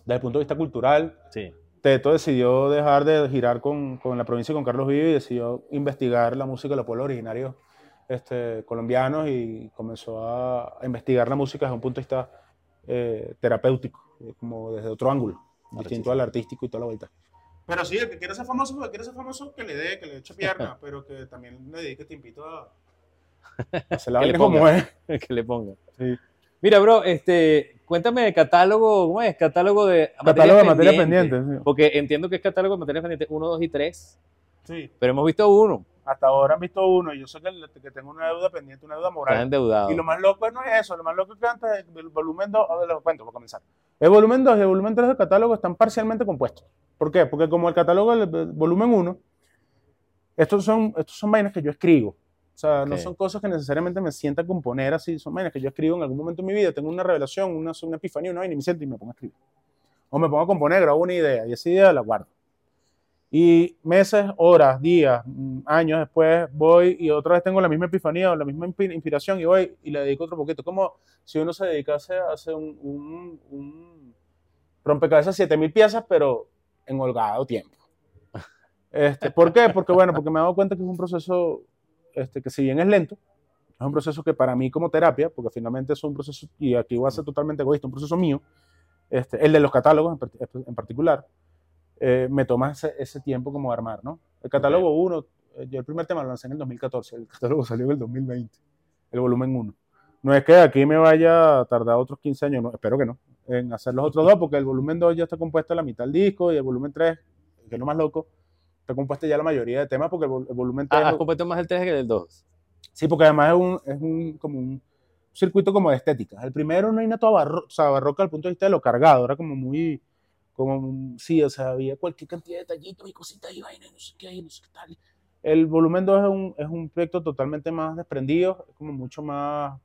desde el punto de vista cultural. Sí. Teto decidió dejar de girar con, con la provincia y con Carlos Vive y decidió investigar la música de los pueblos originarios este, colombianos y comenzó a, a investigar la música desde un punto de vista eh, terapéutico, eh, como desde otro ángulo, distinto al artístico y toda la vuelta. Pero sí, el que quiere ser famoso, el que quiere ser famoso, que le dé, que le eche pierna, *laughs* pero que también le dedique tiempito a, a *laughs* hacer la Que le vaina como ponga. es. *laughs* que le ponga. Sí. Mira, bro, este, cuéntame de catálogo, ¿cómo es? Catálogo de Catálogo de materia pendientes. pendiente. sí. Porque entiendo que es catálogo de materias pendientes 1, 2 y 3, Sí. pero hemos visto uno, Hasta ahora han visto uno y yo sé que, que tengo una deuda pendiente, una deuda moral. están endeudados. Y lo más loco no es eso, lo más loco es que antes del volumen 2, a ver, los cuento, para comenzar. El volumen 2 y el volumen 3 del catálogo están parcialmente compuestos. ¿Por qué? Porque como el catálogo del volumen 1, estos son, estos son vainas que yo escribo. O sea, no Ok. son cosas que necesariamente me sienta a componer así, son vainas que yo escribo en algún momento de mi vida. Tengo una revelación, una, una epifanía, una vaina y me siento y me pongo a escribir. O me pongo a componer, grabo una idea y esa idea la guardo. Y meses, horas, días, mm, años después voy y otra vez tengo la misma epifanía o la misma inspi- inspiración y voy y le dedico otro poquito. Como si uno se dedicase a hacer un, un, un rompecabezas 7000 piezas, pero en holgado tiempo. Este, ¿Por qué? Porque bueno, porque me he dado cuenta que es un proceso este, que si bien es lento, es un proceso que para mí como terapia, porque finalmente es un proceso, y aquí voy a ser totalmente egoísta, un proceso mío, este, el de los catálogos en, en particular, eh, me toma ese, ese tiempo como armar, ¿no? El catálogo 1, yo el primer tema lo lancé en el 2014, el catálogo salió en el 2020, el volumen 1. No es que aquí me vaya a tardar otros 15 años, no, espero que no, en hacer los otros dos, porque el volumen 2 ya está compuesto a la mitad del disco y el volumen 3, que es lo más loco, está compuesto ya la mayoría de temas porque el, vol- el volumen 3... Ah, has compuesto más del 3 que del 2. Sí, porque además es un, es un, como un circuito como de estética. El primero no hay nada barro, o sea, barroca al punto de vista de lo cargado, era como muy, como, sí, o sea, había cualquier cantidad de detallitos y cositas y vainas, no sé qué, y no sé qué tal. El volumen 2 es un, es un proyecto totalmente más desprendido, es como mucho más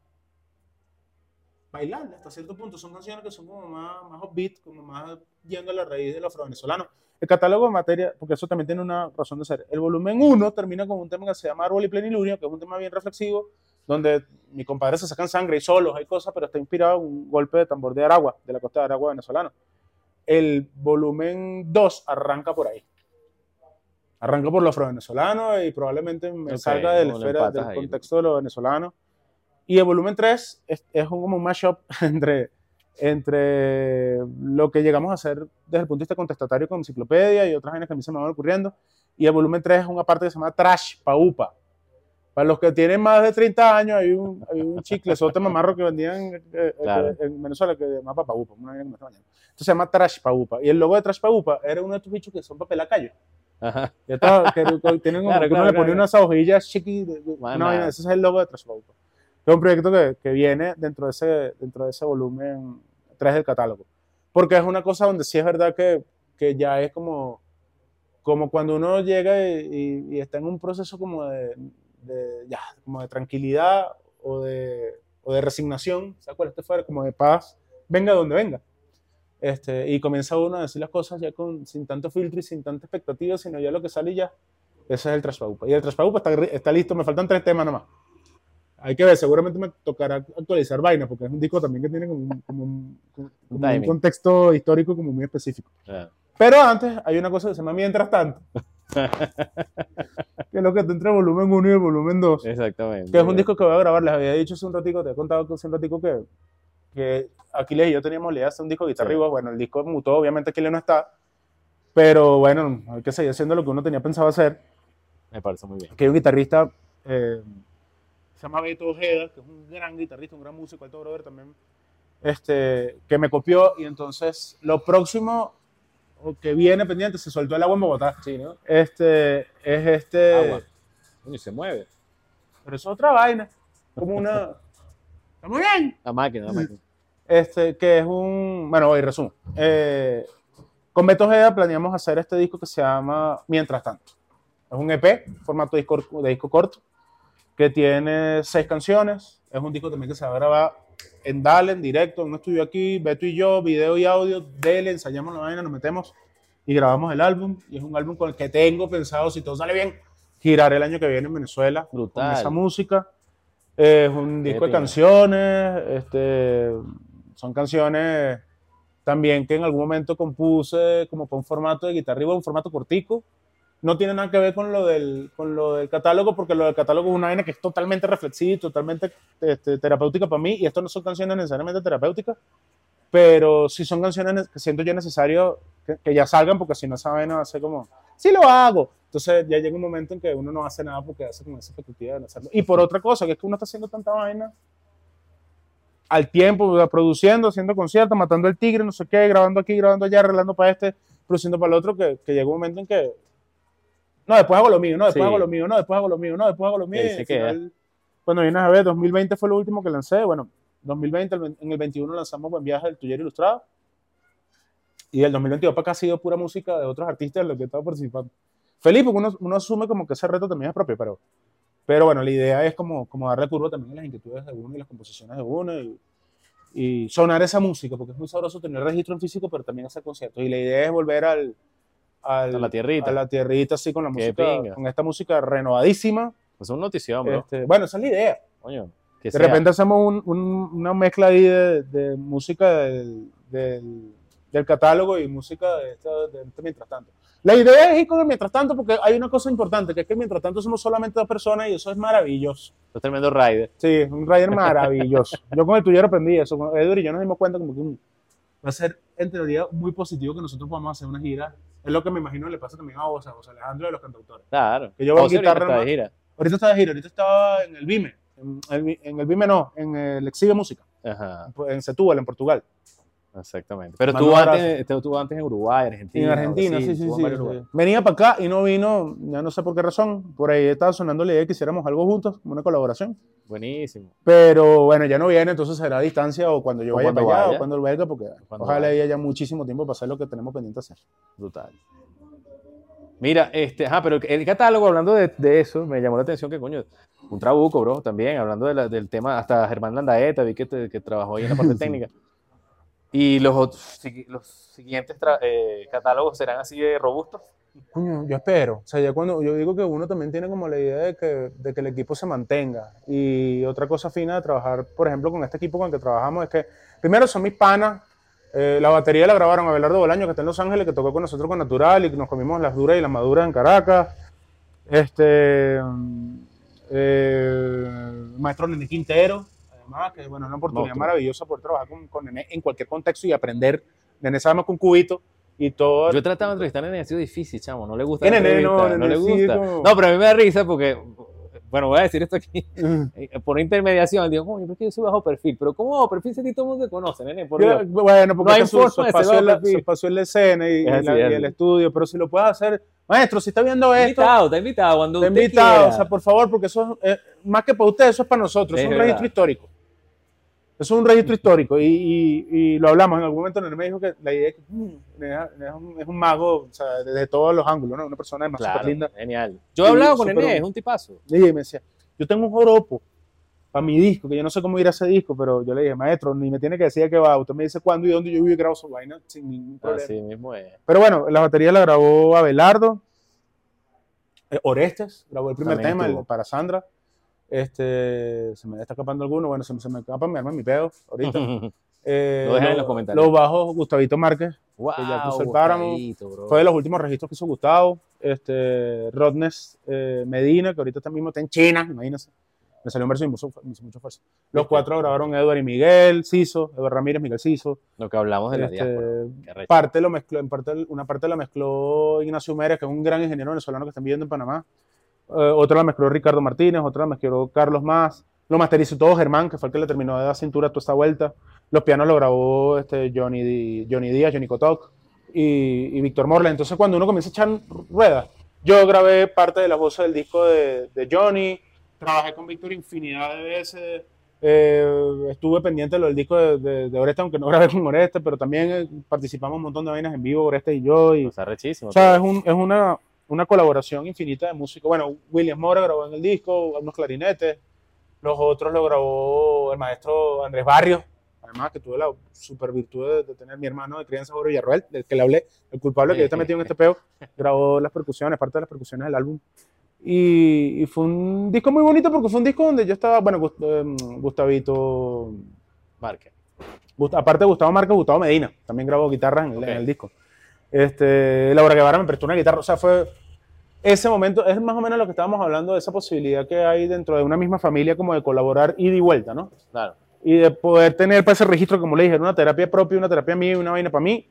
bailable hasta cierto punto. Son canciones que son como más, más upbeat, como más yendo a la raíz de lo afro-venezolano. El catálogo de materia, porque eso también tiene una razón de ser. El volumen 1 termina con un tema que se llama Árbol y Plenilunio, que es un tema bien reflexivo, donde mi compadre se sacan sangre y solos, hay cosas, pero está inspirado en un golpe de tambor de Aragua, de la costa de Aragua venezolano. El volumen 2 arranca por ahí. Arranca por lo afro-venezolano y probablemente me Ok, salga del, como lo esfera- del ahí. contexto de lo venezolano. Y el volumen 3 es, es un, como un mashup *laughs* entre, entre lo que llegamos a hacer desde el punto de vista contestatario con enciclopedia y otras vainas que a mí se me van ocurriendo. Y el volumen 3 es una parte que se llama Trash Paupa. Para los que tienen más de 30 años, hay un, hay un chiclesote mamarro que vendían eh, eh, Claro. en Venezuela que se llama Papaupa. Entonces se llama Trash Paupa. Y el logo de Trash Paupa era uno de estos bichos que son papel a callo. Ajá. Está, que, que tienen *laughs* Claro, que uno claro, le claro, ponía unas hojillas chiqui, de- de- Más una vaina, nada. ese es el logo de Trash Paupa. Es un proyecto que, que viene dentro de, ese, dentro de ese volumen 3 del catálogo. Porque es una cosa donde sí es verdad que, que ya es como, como cuando uno llega y, y- y está en un proceso como de, de- ya, como de tranquilidad o de, o de resignación, ¿se acuerda? Este fuera como de paz, venga donde venga. Este, y comienza uno a decir las cosas ya con, sin tanto filtro y sin tanta expectativa, sino ya lo que sale y ya. Ese es el Trashpaupa. Y el Trashpaupa está, está listo, me faltan tres temas nomás. Hay que ver, seguramente me tocará actualizar vaina, porque es un disco también que tiene como un, como un- como un contexto histórico como muy específico. Ah, Pero antes hay una cosa que se llama Mientras tanto, *laughs* que es lo que está entre el volumen 1 y el volumen 2 Exactamente. que es un disco que voy a grabar. Les había dicho hace un ratico, te he contado que hace un ratico que, que Aquiles y yo teníamos la idea de hacer un disco de guitarra Sí. y voz. Bueno, el disco mutó, obviamente Aquiles no está, pero bueno, hay que seguir haciendo lo que uno tenía pensado hacer. Me parece muy bien. Que hay un guitarrista, eh, se llama Beto Ojeda, que es un gran guitarrista, un gran músico, alto brother también, este, que me copió y entonces lo próximo o que viene pendiente, se soltó el agua en Bogotá. Sí, ¿no? Este, es este... Agua. Coño, se mueve. Pero es otra vaina, como una... *laughs* Está muy bien. La máquina, la máquina. este, que es un, bueno, voy, resumo. Eh, con Beto Ojeda planeamos hacer este disco que se llama Mientras tanto. Es un EP, formato de disco, de disco corto, que tiene seis canciones. Es un disco también que se va a grabar en Dale, en directo, en un estudio aquí, Beto y yo, video y audio, Dele, ensayamos la vaina, nos metemos y grabamos el álbum. Y es un álbum con el que tengo pensado, si todo sale bien, girar el año que viene en Venezuela Brutal. con esa música. Es un disco de canciones, este, son canciones también que en algún momento compuse como un formato de guitarra y un formato cortico. No tiene nada que ver con lo, del, con lo del catálogo, porque lo del catálogo es una vaina que es totalmente reflexiva y totalmente este, terapéutica para mí, y esto no son canciones necesariamente terapéuticas, pero sí son canciones que siento yo necesario que, que ya salgan, porque si no esa vaina va a ser como, sí lo hago. Entonces ya llega un momento en que uno no hace nada porque hace como esa expectativa de hacerlo. Y por otra cosa, que es que uno está haciendo tanta vaina al tiempo, produciendo, haciendo conciertos, matando el tigre, no sé qué, grabando aquí, grabando allá, arreglando para este, produciendo para el otro, que, que llega un momento en que, no, después hago lo mío, no, después Sí. hago lo mío, no, después hago lo mío, no, después hago lo mío. y final, Bueno, vienes a ver, 2020 fue lo último que lancé, bueno, 2020, el ve- en el 21 lanzamos Buen Viaje del Tullero Ilustrado, y el 2022 para acá ha sido pura música de otros artistas en los que he estado participando. Feliz, porque uno, uno asume como que ese reto también es propio, pero, pero bueno, la idea es como, como darle curva también a las inquietudes de uno y las composiciones de uno y, y sonar esa música, porque es muy sabroso tener registro en físico, pero también hacer conciertos. Y la idea es volver al, al- A la tierrita. a la tierrita, así con la Qué música, pinga. con esta música renovadísima. Es una notición, bro. Este, bueno, esa es la idea. Coño. Que De sea. repente hacemos un- un- una mezcla ahí de, de música del, del- del catálogo y música de, esta- de este mientras tanto. La idea es ir con el mientras tanto porque hay una cosa importante, que es que mientras tanto somos solamente dos personas y eso es maravilloso. Es tremendo rider. Sí, un rider maravilloso. Yo con el tuyo aprendí eso. Con Edward y yo nos dimos cuenta como que va a ser en teoría muy positivo que nosotros podamos hacer una gira. Es lo que me imagino le pasa también a vos, a vos Alejandro de los cantautores. Claro. Que yo voy ahorita guitarra está de gira. Ahorita está de gira, ahorita estaba en el Vime. En el, en el Vime no, en el Exhibe Música, Ajá, en Setúbal, en Portugal. Exactamente. Pero un antes, estuvo antes en Uruguay, Argentina. en Argentina, sí, sí, sí. sí. Venía para acá y no vino, ya no sé por qué razón. Por ahí estaba sonando la idea de que hiciéramos algo juntos, una colaboración. Buenísimo. Pero bueno, ya no viene, entonces será a distancia o cuando yo O vaya para allá o cuando él venga, porque Cuando ojalá haya muchísimo tiempo para hacer lo que tenemos pendiente hacer. Brutal. Mira, este, ajá, pero el catálogo, hablando de, de eso, me llamó la atención que, coño, un trabuco, bro, también, hablando de la- del tema, hasta Germán Landaeta, vi que, te- que trabajó ahí en la parte *laughs* técnica. Y los, los siguientes eh, catálogos serán así de robustos. Coño, yo espero. O sea, ya cuando yo digo que uno también tiene como la idea de que, de que el equipo se mantenga. Y otra cosa fina de trabajar, por ejemplo, con este equipo con el que trabajamos es que, primero, son mis panas. Eh, la batería la grabaron Abelardo Bolaño, que está en Los Ángeles, que tocó con nosotros con Natural y nos comimos las duras y las maduras en Caracas. Este. mm, eh, maestro Nene Quintero, que bueno, es una oportunidad Monstruo. maravillosa poder trabajar con, con Nene en cualquier contexto y aprender. Nene sabe más que un cubito y todo. Yo he tratado de entrevistar a Nene, ha sido difícil, chamo, no le gusta ¿Qué la Nene? No, no, Nene le sí, gusta. como- No, pero a mí me da risa porque, bueno, voy a decir esto aquí, *laughs* eh, por intermediación, digo, coño, ¿por qué yo soy bajo perfil? Pero ¿cómo bajo perfil si a ti todo el mundo te conoce, Nene? Por Yo- Dios. bueno, porque No hay su, su bajo perfil. su la escena y, Es y la- y el estudio, pero si lo puedes hacer, maestro, si está viendo Está esto, invitado, está invitado, cuando te invitado, quiera. o sea, por favor, porque eso es, eh, más que para usted, eso es para nosotros, Es es un verdad. registro histórico. Eso es un registro histórico y, y- y lo hablamos en algún momento. Nene me dijo que la idea es que mm, es, un, es un mago o sea, desde todos los ángulos, ¿no? una persona además Claro, linda. genial. Yo he hablado con Nene, es un tipazo. Y me decía, yo tengo un joropo para mi disco, que yo no sé cómo ir a ese disco, pero yo le dije, maestro, ni me tiene que decir a qué va. Usted me dice cuándo y dónde yo vivo y grabo su vaina sin ningún problema. Así mismo es. Pero bueno, la batería la grabó Abelardo. Eh, Orestes grabó el primer También tema, el para Sandra. Este, se me está escapando alguno. Bueno, se, se me escapa, me arma mi pedo ahorita. *laughs* Eh, Lo dejan en lo- los comentarios. Los bajos, Gustavito Márquez. wow, ya puso el páramo. Bro. Fue de los últimos registros que hizo Gustavo. Este, Rodness eh, Medina, que ahorita mismo está en China, imagínense. Me salió un verso y me hizo, me hizo mucha fuerza. Los ¿Viste? cuatro grabaron Eduard y Miguel, Ciso, Eduard Ramírez, Miguel Ciso. Lo que hablamos de la Este, diáspora. Parte lo mezcló, en parte, una parte la mezcló Ignacio Mérez, que es un gran ingeniero venezolano que está viviendo en Panamá. Eh, otra la mezcló Ricardo Martínez, otra la mezcló Carlos Más. Lo masterizó todo Germán, que fue el que le terminó de dar cintura a toda esta vuelta. Los pianos lo grabó este, Johnny, Di- Johnny Díaz, Johnny Kotok y, y Víctor Morla. Entonces, cuando uno comienza a echar ruedas, yo grabé parte de las voces del disco de, de Johnny, trabajé con Víctor infinidad de veces. eh, estuve pendiente de lo del disco de, de, de Oreste, aunque no grabé con Oreste, pero también eh, participamos un montón de vainas en vivo, Oreste y yo. Y, O sea, rechísimo. o sea, es, un- es una, una colaboración infinita de músicos. Bueno, William Mora grabó en el disco, unos clarinetes. Los otros lo grabó el maestro Andrés Barrios. Además, que tuve la super virtud de, de tener mi hermano de crianza, Jorge Villarroel, del que le hablé, el culpable que ya está metido en este peo, grabó las percusiones, parte de las percusiones del álbum. Y, y fue un disco muy bonito porque fue un disco donde yo estaba, bueno, Gust- em, Gustavito, Marque. Gust- aparte de Gustavo Márquez, Gustavo Medina, también grabó guitarras en en el disco. Este, Laura Guevara me prestó una guitarra, o sea, fue ese momento, es más o menos lo que estábamos hablando de esa posibilidad que hay dentro de una misma familia como de colaborar ida y vuelta, ¿no? Claro. Y de poder tener para ese registro, como le dije, una terapia propia, una terapia mía y una vaina para mí,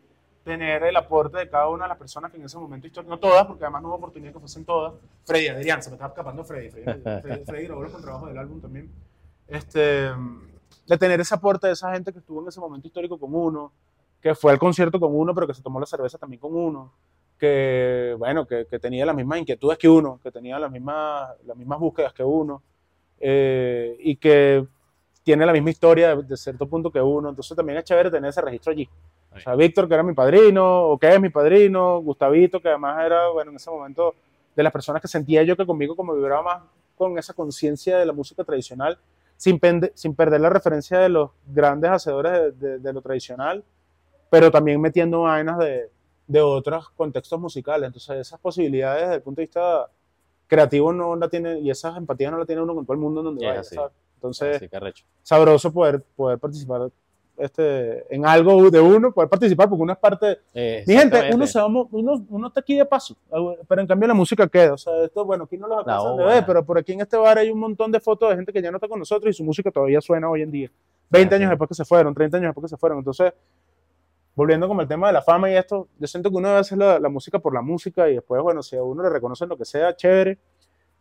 tener el aporte de cada una de las personas que en ese momento histórico, no todas, porque además no hubo oportunidad que fuesen todas. Freddy Adrián, se me estaba escapando Freddy. Freddy, Freddy, Freddy grabó los contrabajos del álbum también. Este, de tener ese aporte de esa gente que estuvo en ese momento histórico con uno, que fue al concierto con uno, pero que se tomó la cerveza también con uno, que, bueno, que, que tenía las mismas inquietudes que uno, que tenía las mismas, las mismas búsquedas que uno, eh, y que tiene la misma historia de, de cierto punto que uno. Entonces también es chévere tener ese registro allí. O sea, Víctor, que era mi padrino, o que es mi padrino, Gustavito, que además era, bueno, en ese momento de las personas que sentía yo que conmigo como vibraba más con esa conciencia de la música tradicional, sin, pende- sin perder la referencia de los grandes hacedores de, de- de lo tradicional, pero también metiendo vainas de, de otros contextos musicales. Entonces, esas posibilidades desde el punto de vista creativo no la tiene, y esas empatías no la tiene uno con todo el mundo en donde vaya. Entonces, Así sabroso poder, poder participar este, en algo de uno, poder participar, porque uno es parte... Mi gente, uno, se va, uno, uno está aquí de paso, pero en cambio la música queda. O sea, esto, bueno, aquí no los alcanzan de ver, pero por aquí en este bar hay un montón de fotos de gente que ya no está con nosotros y su música todavía suena hoy en día. 20 Así años es. después que se fueron, 30 años después que se fueron. Entonces, volviendo como el tema de la fama y esto, yo siento que uno debe hacer la, la música por la música y después, bueno, si a uno le reconocen lo que sea, chévere.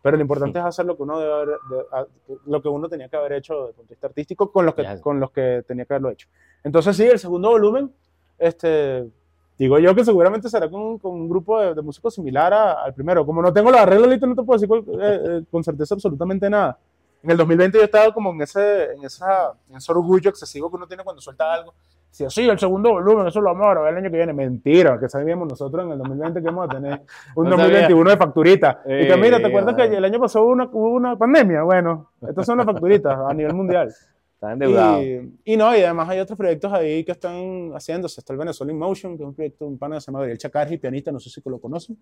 Pero lo importante es hacer lo que uno debe haber- de- a- lo que uno tenía que haber hecho desde el punto de vista artístico con los que, Ya. con los que tenía que haberlo hecho. Entonces, sí, el segundo volumen, este, digo yo que seguramente será con, un- con un grupo de, de músicos similar a- al primero. Como no tengo los arreglos, ahorita no te puedo decir cuál- eh, eh, con certeza absolutamente nada. En el 2020 yo estaba como en ese, en esa, en ese orgullo excesivo que uno tiene cuando suelta algo. Decía, sí, el segundo volumen, eso lo vamos a grabar el año que viene. Mentira, que sabíamos nosotros en el 2020 que íbamos a tener *laughs* un No sabía. 2021 de facturita. y que mira, ¿te Eh, acuerdas que el año pasado hubo una, hubo una pandemia? Bueno, estas son las facturitas a nivel mundial. Está endeudado. Y, y no, y además hay otros proyectos ahí que están haciéndose. Está el Venezuela in Motion, que es un proyecto de un pana que se llama Gabriel Chacarri, pianista, no sé si lo conocen.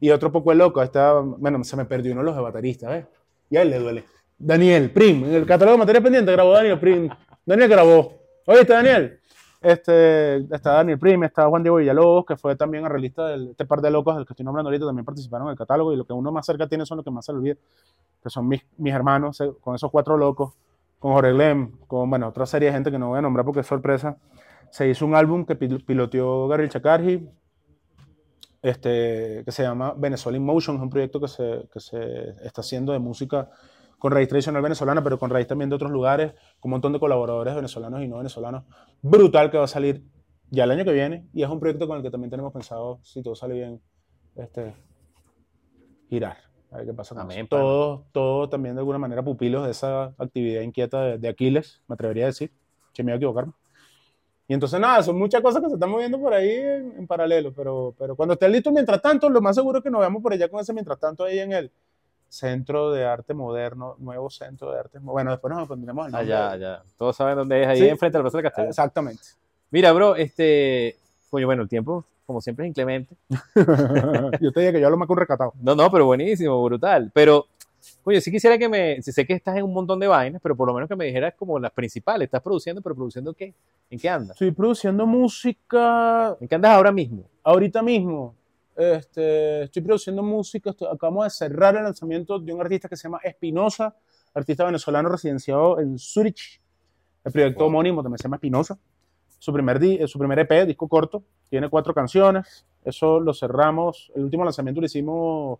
Y otro poco el loco, está, bueno, se me perdió uno de los bateristas, ¿ves? Y a él le duele. Daniel Prim, en el catálogo de materia pendiente grabó Daniel Prim. Daniel grabó. ¿Oíste, Daniel? Este, está Daniel Prim, está Juan Diego Villalobos, que fue también arreglista del este par de locos del que estoy nombrando ahorita, también participaron en el catálogo. Y lo que uno más cerca tiene son los que más se le olvida, que son mis, mis hermanos, con esos cuatro locos con Jorge Glem, con bueno, otra serie de gente que no voy a nombrar porque es sorpresa. Se hizo un álbum que pil- piloteó Gabriel Chacarji, este, que se llama Venezuela in Motion, es un proyecto que se, que se está haciendo de música con raíz tradicional venezolana, pero con raíz también de otros lugares, con un montón de colaboradores venezolanos y no venezolanos. Brutal que va a salir ya el año que viene y es un proyecto con el que también tenemos pensado, si todo sale bien, este, girar. A ver qué pasa con Amén, eso. Todos, todos también de alguna manera pupilos de esa actividad inquieta de, de Aquiles, me atrevería a decir, que me voy a equivocarme. Y entonces nada, son muchas cosas que se están moviendo por ahí en, en paralelo, pero, pero cuando esté listo mientras tanto, lo más seguro es que nos veamos por allá con ese mientras tanto ahí en el Centro de Arte Moderno, nuevo Centro de Arte Moderno. Bueno, después nos pondremos el nombre. Allá, allá. Todos saben dónde es, ahí Sí. enfrente del Plaza de la Castellana. Exactamente. Mira, bro, este. Coño, bueno, el tiempo, como siempre, es inclemente. *laughs* yo te dije que yo más que un recatado. No, no, pero buenísimo, brutal. Pero, coño, sí quisiera que me. si Sé que estás en un montón de vainas, pero por lo menos que me dijeras como las principales. ¿Estás produciendo, pero produciendo qué? ¿En qué andas? Estoy produciendo música ¿En qué andas ahora mismo? ahorita mismo. Este, estoy produciendo música. estoy- acabamos de cerrar el lanzamiento de un artista que se llama Espinosa, artista venezolano residenciado en Zurich. El proyecto Wow. homónimo también se llama Espinosa. Su primer, di- eh, su primer EP, disco corto, tiene cuatro canciones. Eso lo cerramos. El último lanzamiento lo hicimos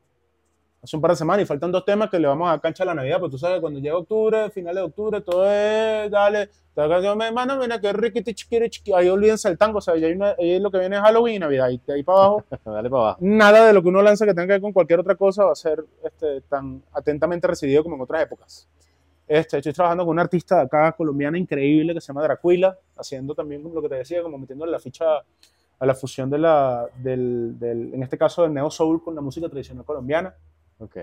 hace un par de semanas y faltan dos temas que le vamos a cancha a la Navidad. Pero tú sabes, cuando llega octubre, finales de octubre, todo es, dale, esta canción me manda, mira que riquiti chiquiri chiqui. Ahí olvídense el tango, o sea, hay una- ahí lo que viene es Halloween Navidad. Y ahí para abajo *laughs* Dale para abajo. nada de lo que uno lanza que tenga que ver con cualquier otra cosa va a ser este, tan atentamente recibido como en otras épocas. Este, estoy trabajando con una artista de acá colombiana increíble que se llama Dracuila, haciendo también lo que te decía, como metiéndole la ficha a la fusión de la, del, del- en este caso del neo soul con la música tradicional colombiana. Ok.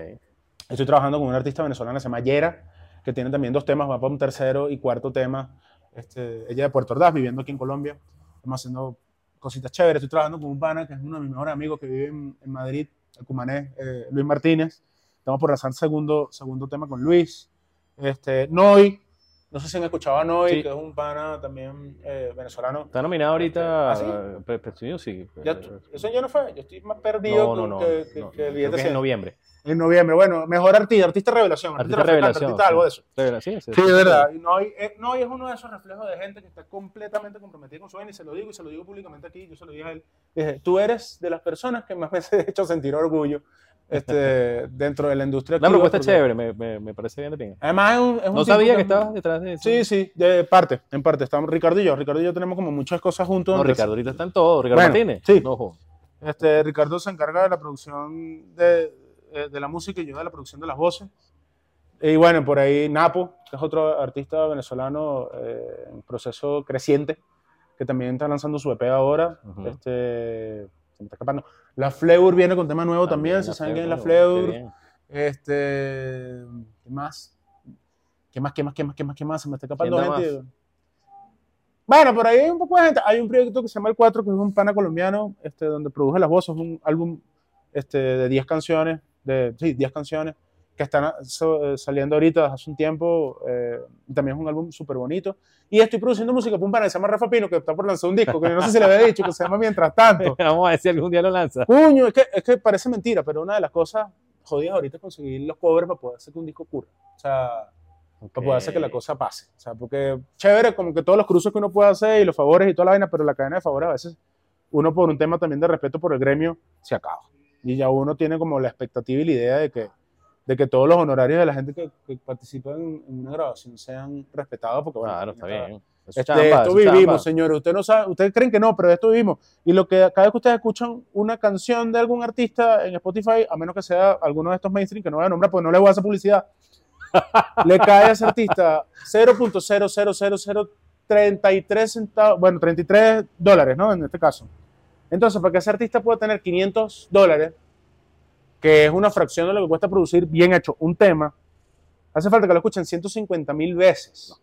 Estoy trabajando con una artista venezolana que se llama Yera, que tiene también dos temas, va para un tercero y cuarto tema. Este, ella de Puerto Ordaz, viviendo aquí en Colombia. Estamos haciendo cositas chéveres. Estoy trabajando con un pana que es uno de mis mejores amigos que vive en, en Madrid, el cumanés, eh, Luis Martínez. Estamos por lanzar segundo, segundo tema con Luis. Este, Noi, no sé si han escuchado a Sí. que es un pana también eh, venezolano. Está nominado ahorita. ¿Ah, sí? Music. Ya, eso ya no fue, yo estoy más perdido No, no, no. que, que- no, que el creo billete que es en noviembre. En noviembre, bueno, mejor artista, artista revelación, Artista refrescante, revelación. artista algo de eso. Revela- Sí, sí, Sí, de verdad. Y no, hay- eh, no, y es uno de esos reflejos de gente que está completamente comprometida con su vaina y se lo digo y se lo digo públicamente aquí. Yo se lo dije a él. Dije, tú eres de las personas que más veces *laughs* he hecho sentir orgullo este, *laughs* dentro de la industria. La propuesta es porque- chévere, me, me, me parece bien de pinga. Además, es un, es un No sabía que es- estabas detrás de eso. Sí, sí, de parte, en parte. Estamos Ricardo y yo. Ricardo y yo tenemos como muchas cosas juntos. No, Ricardo, ahorita están todos. Ricardo Bueno, Martínez. sí. No, jo. Este, Ricardo se encarga de la producción de, de la música y yo de la producción de las voces. Y bueno, por ahí Napo, que es otro artista venezolano eh, en proceso creciente, que también está lanzando su EP ahora. Este, se me está escapando. La Fleur viene con tema nuevo también, si saben quién es la Fleur. Este, ¿qué más? ¿Qué más, qué más, qué más, qué más, qué más? Se me está escapando ¿Quién da gente. Bueno, por ahí hay un poco de gente. Hay un proyecto que se llama El 4, que es un pana colombiano, este, donde produce las voces, un álbum este, de 10 canciones, de, sí, 10 canciones, que están so- eh, saliendo ahorita hace un tiempo. eh, también es un álbum súper bonito. Y estoy produciendo música para un pana que se llama Rafa Pino, que está por lanzar un disco, que no sé si le había dicho, que se llama Mientras Tanto. *laughs* Vamos a ver si algún día lo lanza. Coño, es que, es que parece mentira, pero una de las cosas jodidas ahorita es conseguir los covers para poder hacer que un disco ocurra. O sea, para poder hacer que la cosa pase. O sea, porque chévere, como que todos los cruces que uno puede hacer y los favores y toda la vaina, pero la cadena de favores a veces, uno por un tema también de respeto por el gremio, se acaba. Y ya uno tiene como la expectativa y la idea de que, de que todos los honorarios de la gente que, que participa en, en una grabación sean respetados, porque bueno, Claro, está bien. Este, es chamba, esto vivimos, chamba. señores. Ustedes no saben, ustedes creen que no, pero de esto vivimos. Y lo que cada vez que ustedes escuchan una canción de algún artista en Spotify, a menos que sea alguno de estos mainstream que no voy a nombrar, porque no le voy a hacer publicidad, *laughs* le cae a ese artista 0.00033 centavos, bueno, 33 dólares, ¿no? En este caso. Entonces, para que ese artista pueda tener 500 dólares, que es una fracción de lo que cuesta producir bien hecho un tema, hace falta que lo escuchen 150 mil veces.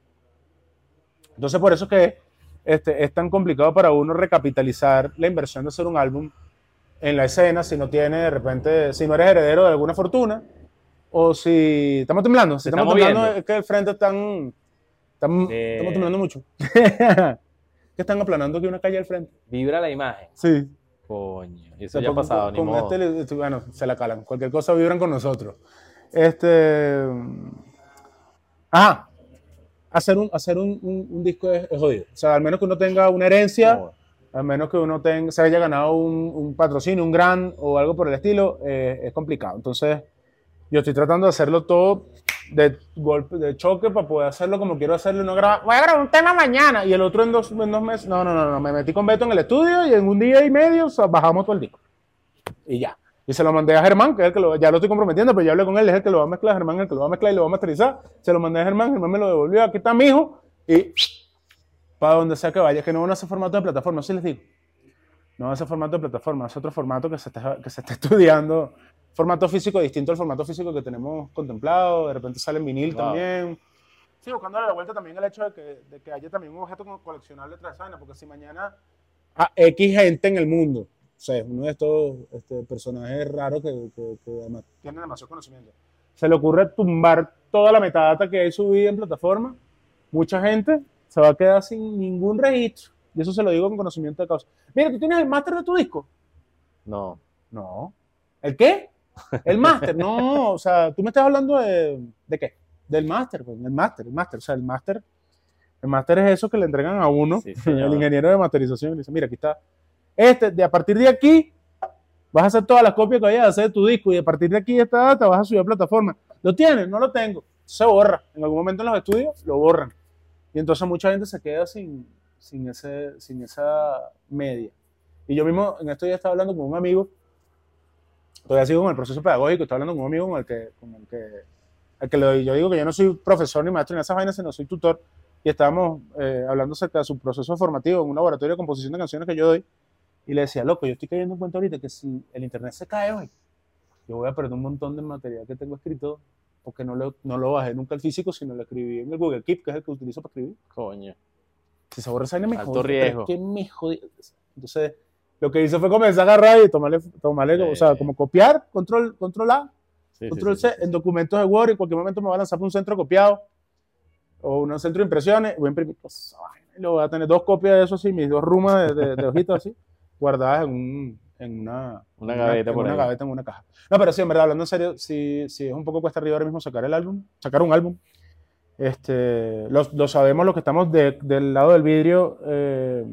Entonces, por eso es que este, es tan complicado para uno recapitalizar la inversión de hacer un álbum en la escena si no tiene de repente, si no eres heredero de alguna fortuna o si estamos temblando, si estamos está temblando moviendo. es que el frente están, estamos temblando mucho. *laughs* que están aplanando aquí una calle al frente. Vibra la imagen. Sí. Coño. Y eso ya ha pasado, con, ni con modo. este este, bueno, se la calan. Cualquier cosa vibran con nosotros. Este. Ajá. Hacer un, hacer un, un- un disco es, es jodido. O sea, al menos que uno tenga una herencia, No, al menos que uno tenga, se haya ganado un, un patrocinio, un gran o algo por el estilo, eh, es complicado. Entonces, yo estoy tratando de hacerlo todo de golpe, de choque para poder hacerlo como quiero hacerlo y no grabar. Voy a grabar un tema mañana y el otro en dos, en dos meses. No, no, no, no. Me metí con Beto en el estudio y en un día y medio o bajamos todo el disco. Y ya. Y se lo mandé a Germán, que es el que lo, ya lo estoy comprometiendo, pero ya hablé con él, es el que lo va a mezclar, Germán el que lo va a mezclar y lo va a masterizar. Se lo mandé a Germán, Germán me lo devolvió, aquí está mi hijo, y para donde sea que vaya, que no van a hacer formato de plataforma, así les digo. No va a ser formato de plataforma, es otro formato que se está, que se está *laughs* estudiando. Formato físico distinto al formato físico que tenemos contemplado, de repente sale en vinil Wow. también. Sí, buscándole la vuelta también el hecho de que, de que haya también un objeto co- coleccionable tras vaina, porque si mañana a X gente en el mundo, o sea, uno de estos este, personajes raros que, que, que además tienen demasiado conocimiento, se le ocurre tumbar toda la metadata que hay subida en plataforma, mucha gente se va a quedar sin ningún registro. Y eso se lo digo con conocimiento de causa. Mira, ¿tú tienes el máster de tu disco? no. No. ¿El qué? El máster. No, o sea, tú me estás hablando de, ¿de qué? Del máster, pues, el máster, el máster. O sea, el máster, el máster es eso que le entregan a uno, Sí, *laughs* el ingeniero de masterización, y le dice, mira, aquí está. Este, de a partir de aquí, vas a hacer todas las copias que vayas a hacer de tu disco, y a partir de aquí, esta data, vas a subir a plataforma. ¿Lo tienes? No lo tengo. Se borra. En algún momento en los estudios, lo borran. Y entonces mucha gente se queda sin, sin, ese, sin esa media. Y yo mismo en esto ya estaba hablando con un amigo, todavía sigo con el proceso pedagógico, estoy hablando con un amigo con el que, con el que, al que le- yo digo que yo no soy profesor ni maestro en esas vainas, sino soy tutor, y estábamos eh, hablando acerca de su proceso formativo en un laboratorio de composición de canciones que yo doy, y le decía, loco, yo estoy cayendo en cuenta ahorita que si el internet se cae hoy, yo voy a perder un montón de material que tengo escrito, porque no lo, no lo bajé nunca al físico, sino lo escribí en el Google Keep, que es el que utilizo para escribir. Coño. Si se borra esa vaina, me jode, pero es riesgo. que me jode. Entonces, lo que hice fue comenzar a agarrar y tomarle, tomarle o sea, Sí. como copiar, control, control A, Sí, sí, control sí, C, sí, sí. en documentos de Word, en cualquier momento me va a lanzar un centro copiado o un centro de impresiones, voy a imprimir y luego voy a tener dos copias de eso así, mis dos rumas de, de, de hojitas así, *laughs* guardadas en, un, en una, Una gaveta en por una ahí. gaveta, en una caja. No, pero sí, en verdad, hablando en serio, sí, sí es un poco cuesta arriba ahora mismo sacar el álbum, sacar un álbum. Este, lo, lo sabemos los que estamos de- del lado del vidrio, eh,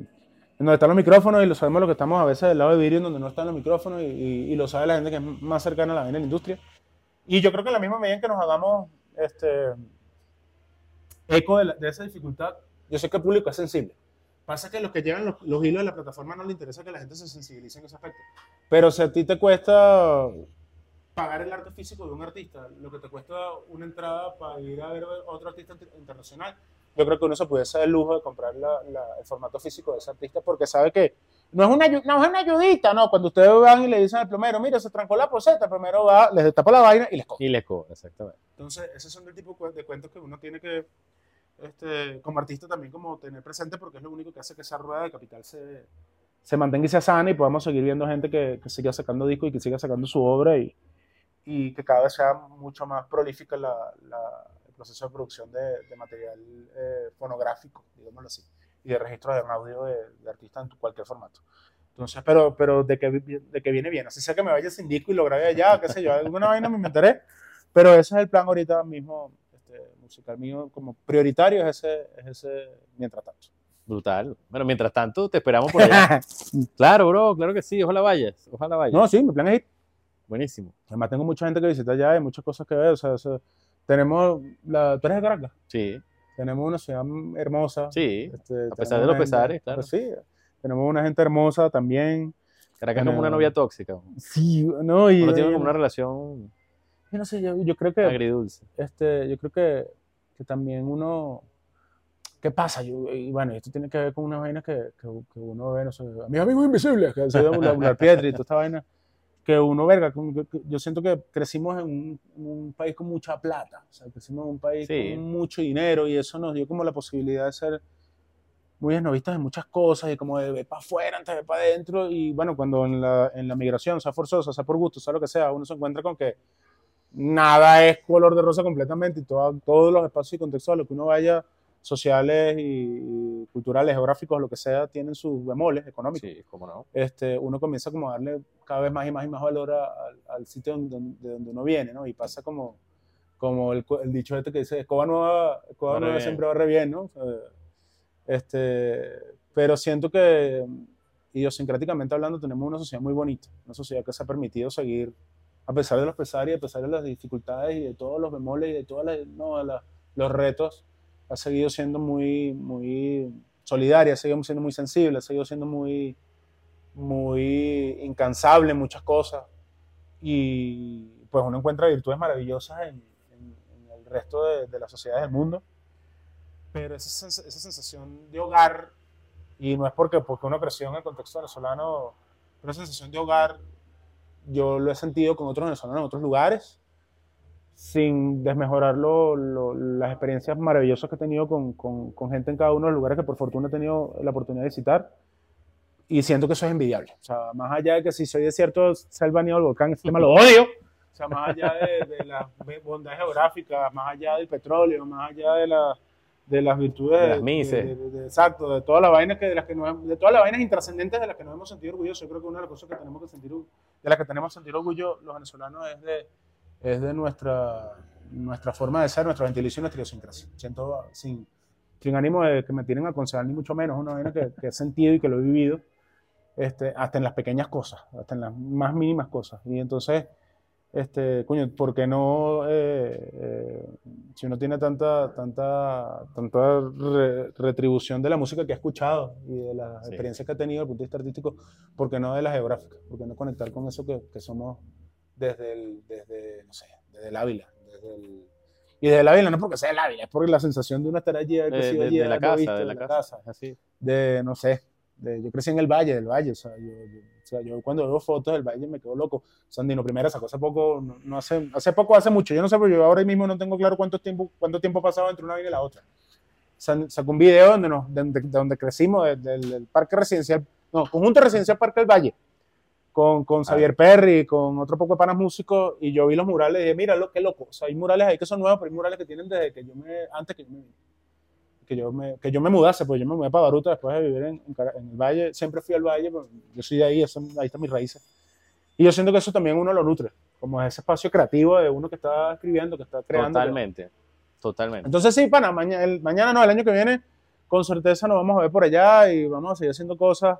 en donde están los micrófonos, y lo sabemos los que estamos a veces del lado del vidrio, en donde no están los micrófonos, y, y- y lo sabe la gente que es más cercana a la de la industria. Y yo creo que en la misma medida en que nos hagamos este, eco de, la- de esa dificultad, yo sé que el público es sensible. Pasa que los que llevan los, los hilos de la plataforma no les interesa que la gente se sensibilice en ese aspecto. Pero si a ti te cuesta pagar el arte físico de un artista, lo que te cuesta una entrada para ir a ver a otro artista inter- internacional, yo creo que uno se pudiese dar el lujo de comprar la- la- el formato físico de ese artista porque sabe que no es una, no es una ayudita, no. Cuando ustedes van y le dicen al plomero, mira, se trancó la poseta, el plomero va, les destapa la vaina y les coge. Y les cobra, exactamente. Entonces, esos son el tipo de cu- de cuentos que uno tiene que, este, como artista también como tener presente porque es lo único que hace que esa rueda de capital se, se mantenga y se sana y podamos seguir viendo gente que, que siga sacando discos y que siga sacando su obra y, y que cada vez sea mucho más prolífica la, proceso de producción de, de material eh, fonográfico, digámoslo así, y de registro de audio de, de artistas en cualquier formato. Entonces, pero, pero de, que, de que viene bien, así sea que me vaya sin disco y lo grabe allá, qué sé yo, alguna vaina me inventaré, pero ese es el plan ahorita mismo este, musical mío como prioritario, es ese, es ese mientras tanto. Brutal. Bueno, mientras tanto, te esperamos por allá. *laughs* claro, bro, claro que sí. Ojalá vayas. Ojalá vayas. no, sí, mi plan es ir. Buenísimo. Además, tengo mucha gente que visita allá, hay muchas cosas que ver. O sea, o sea, tenemos, la, tú eres de Caracas, Sí, tenemos una ciudad hermosa. sí. este, a pesar de los una gente- pesares, claro. sí, tenemos una gente hermosa también. Caracas es como una Bueno. novia tóxica. Sí, no, y Uno tiene como una relación yo no sé, yo, yo creo que, agridulce. este, yo creo que, que también uno, ¿qué pasa? Yo- y bueno, esto tiene que ver con una vaina que, que, que uno ve, no sé, a mis amigos invisibles, que se llama la Pietri y toda esta vaina, que uno, verga, yo siento que crecimos en un, un país con mucha plata, o sea, crecimos en un país Sí. con mucho dinero y eso nos dio como la posibilidad de ser muy esnovistas en muchas cosas y como de ver para afuera antes de ver para adentro y bueno, cuando en la, en la migración, sea forzosa, sea por gusto, sea lo que sea, uno se encuentra con que nada es color de rosa completamente y todo- todos los espacios y contextos a los que uno vaya, sociales y, culturales, geográficos, lo que sea, tienen sus bemoles económicos. Sí, cómo no. Este, uno comienza como a darle cada vez más y más y más valor a- al- al sitio de donde uno viene, ¿no? Y pasa como, como el, el dicho este que dice, escoba nueva, escoba nueva bien. siempre barre bien, ¿no? Este, pero siento que idiosincráticamente hablando tenemos una sociedad muy bonita, una sociedad que se ha permitido seguir, a pesar de los pesares y a pesar de las dificultades y de todos los bemoles y de todos no, los retos, ha seguido siendo muy, muy solidaria, ha seguido siendo muy sensible, ha seguido siendo muy, muy incansable en muchas cosas. Y pues uno encuentra virtudes maravillosas en, en- en el resto de, de las sociedades del mundo. Pero esa, esa sensación de hogar, y no es porque, porque uno creció en el contexto venezolano, pero esa sensación de hogar yo lo he sentido con otros venezolanos en otros lugares, sin desmejorar lo- lo- las experiencias maravillosas que he tenido con, con- con gente en cada uno de los lugares que por fortuna he tenido la oportunidad de visitar. Y siento que eso es envidiable. O sea, más allá de que si soy de cierto selva ni del volcán, este tema lo odio. O sea, más allá de, de las bondades geográficas, más allá del petróleo, más allá de, la- de las virtudes. De las mises. de- exacto, de todas las vainas que, de las que nos, de todas las vainas intrascendentes de las que nos hemos sentido orgullosos. Yo creo que una de las cosas que tenemos que sentir, de las que tenemos que sentir orgullo los venezolanos es de, es de nuestra, nuestra forma de ser, nuestro gentilicio y nuestra idiosincrasia. Siento sin, sin ánimo de que me tiren a aconsejar, ni mucho menos, una vaina que, que he sentido y que lo he vivido, este, hasta en las pequeñas cosas, hasta en las más mínimas cosas. Y entonces, este, coño, ¿por qué no, eh, eh, si uno tiene tanta, tanta, tanta re- retribución de la música que ha escuchado y de las Sí. experiencias que ha tenido desde el punto de vista artístico, ¿por qué no de la geográfica? ¿Por qué no conectar con eso que, que somos desde el, desde, no sé, desde el Ávila? Desde el, y desde el Ávila no porque sea el Ávila, es por la sensación de uno estar allí, haber De, crecido de- allí, de la casa, visto, de la casa. Así. de, no sé, de, yo crecí en el Valle, del Valle, o sea, yo, yo- o sea, yo cuando veo fotos del Valle me quedo loco. Sandino Primera sacó hace poco, no, no hace, hace poco, hace mucho, yo no sé, pero yo ahora mismo no tengo claro cuánto tiempo, cuánto tiempo ha pasado entre una vaina y la otra. Sacó un video donde, nos, donde, donde crecimos, desde el, del parque residencial, no, conjunto residencial Parque del Valle, con, con Xavier Perry, con otro poco de panas músicos, y yo vi los murales y dije, mira, lo, qué loco, o sea, hay murales ahí que son nuevos, pero hay murales que tienen desde que yo me, antes que yo me, que yo me, que yo me mudase, pues yo me mudé para Baruta después de vivir en, en en el Valle, siempre fui al Valle, pues, yo soy de ahí, eso- ahí están mis raíces. Y yo siento que eso también uno lo nutre, como ese espacio creativo de uno que está escribiendo, que está creando. Totalmente. Totalmente. Entonces sí, pana, mañana, el, mañana no, el año que viene, con certeza nos vamos a ver por allá y vamos a seguir haciendo cosas,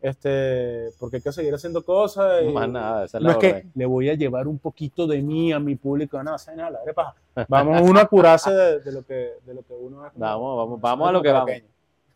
este, porque hay que seguir haciendo cosas. y- Más nada, esa es no la es que le voy a llevar un poquito de mí a mi público, no, hacer nada, la paja. *laughs* Vamos uno a curarse de, de lo, que, de lo que uno es. Vamos, vamos, vamos a lo que vamos.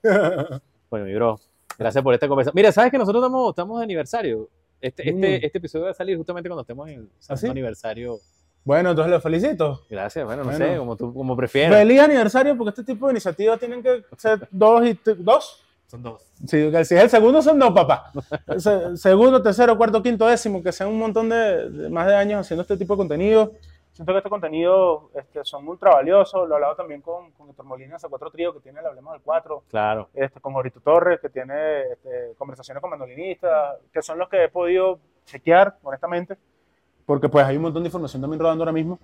caraqueño. Bueno, *laughs* mi bro, gracias por esta conversación. Mira, ¿sabes que nosotros estamos, estamos de aniversario? Este, Mm. este, este episodio va a salir justamente cuando estemos en el segundo sí? aniversario. Bueno, entonces los felicito. Gracias, bueno, no Bueno. sé, como tú como prefieras. Feliz aniversario, porque este tipo de iniciativas tienen que ser dos y dos. Son dos. Si, si es el segundo, son dos, papá. *laughs* Se- segundo, tercero, cuarto, quinto, décimo, que sean un montón de, de- más de años haciendo este tipo de contenido. Siento que estos contenidos este, son ultra valiosos. Lo he hablado también con, con Héctor Molina, hace cuatro tríos que tiene el Hablemos del 4, Claro. este, con Jorito Torres, que tiene este, conversaciones con mandolinistas, que son los que he podido chequear, honestamente, porque pues hay un montón de información también rodando ahora mismo,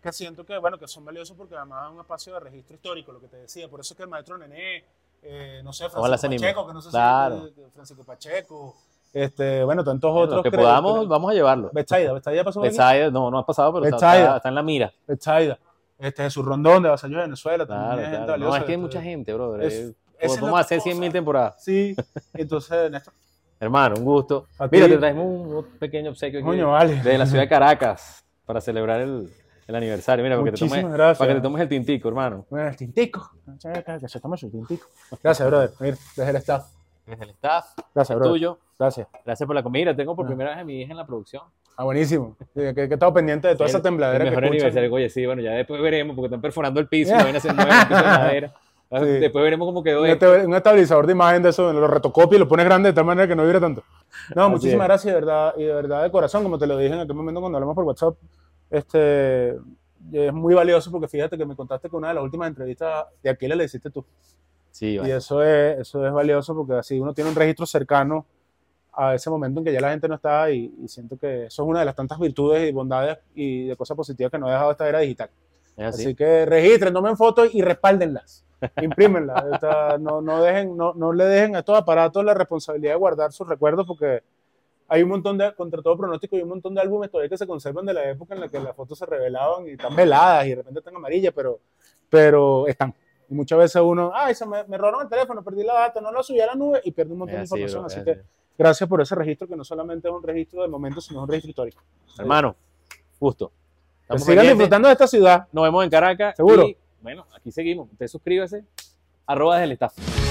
que siento que, bueno, que son valiosos porque además es un espacio de registro histórico, lo que te decía. Por eso es que el maestro Nené, eh, no sé, Francisco. Pacheco, que no sé Claro. si Francisco Pacheco, este, bueno, tantos Lo otros. que creo- podamos, vamos a llevarlo. Betsaida, Betsaida pasó. Betsaida, no, no ha pasado, pero está, está- en la mira. Betsaida. Este, Jesús Rondón de Vasallo de Venezuela. también Claro, gente claro. No, es que hay mucha gente, brother. es- Eh, es Podemos la hacer cosa. 100 mil temporadas. Sí, entonces, Néstor, Hermano, un gusto. A. Mira, te traemos un, un pequeño obsequio aquí coño, vale. desde la ciudad de Caracas para celebrar el, el aniversario. Mira, para que, te tomes, gracias. para que te tomes el tintico, hermano. Bueno, el tintico. Que se tome su tintico. *laughs* Gracias, brother. Mira, desde el staff. Desde el staff, Gracias, brother. tuyo. Gracias. Gracias por la comida. Tengo por Ah. primera vez a mi hija en la producción. Ah, buenísimo. Que, que he estado pendiente de toda El- esa tembladera El que mejor escuchan. aniversario. Oye, sí, bueno, ya después veremos porque están perforando el piso y la se mueve, el piso de madera. Sí. Después veremos cómo quedó Un, este- un estabilizador de imagen de eso, lo retocopia y lo pones grande de tal manera que no vibre tanto. No, Así muchísimas es. gracias, de verdad, y de verdad de corazón, como te lo dije en aquel momento cuando hablamos por WhatsApp, este, es muy valioso porque fíjate que me contaste que una de las últimas entrevistas de Aquila le hiciste tú. Sí, Y vale. eso es, eso es valioso porque así uno tiene un registro cercano a ese momento en que ya la gente no está y, y siento que eso es una de las tantas virtudes y bondades y de cosas positivas que nos ha dejado esta era digital. Así. Así que registren, tomen fotos y respáldenlas. Imprímenlas. *laughs* No, no, dejen, no, no le dejen a estos aparatos la responsabilidad de guardar sus recuerdos porque hay un montón de, contra todo pronóstico, hay un montón de álbumes todavía que se conservan de la época en la que las fotos se revelaban y están veladas y de repente están amarillas, pero, pero están. Y muchas veces uno, ay, se me, me robaron el teléfono, perdí la data, no lo subí a la nube y perdí un montón de información. bro, Así que gracias por ese registro que no solamente es un registro de momentos, sino es un registro histórico. Hermano, gusto. Estamos sigan pendientes. disfrutando de esta ciudad. Nos vemos en Caracas. Seguro. Y, bueno, aquí seguimos. Usted suscríbase. Arroba desde el staff.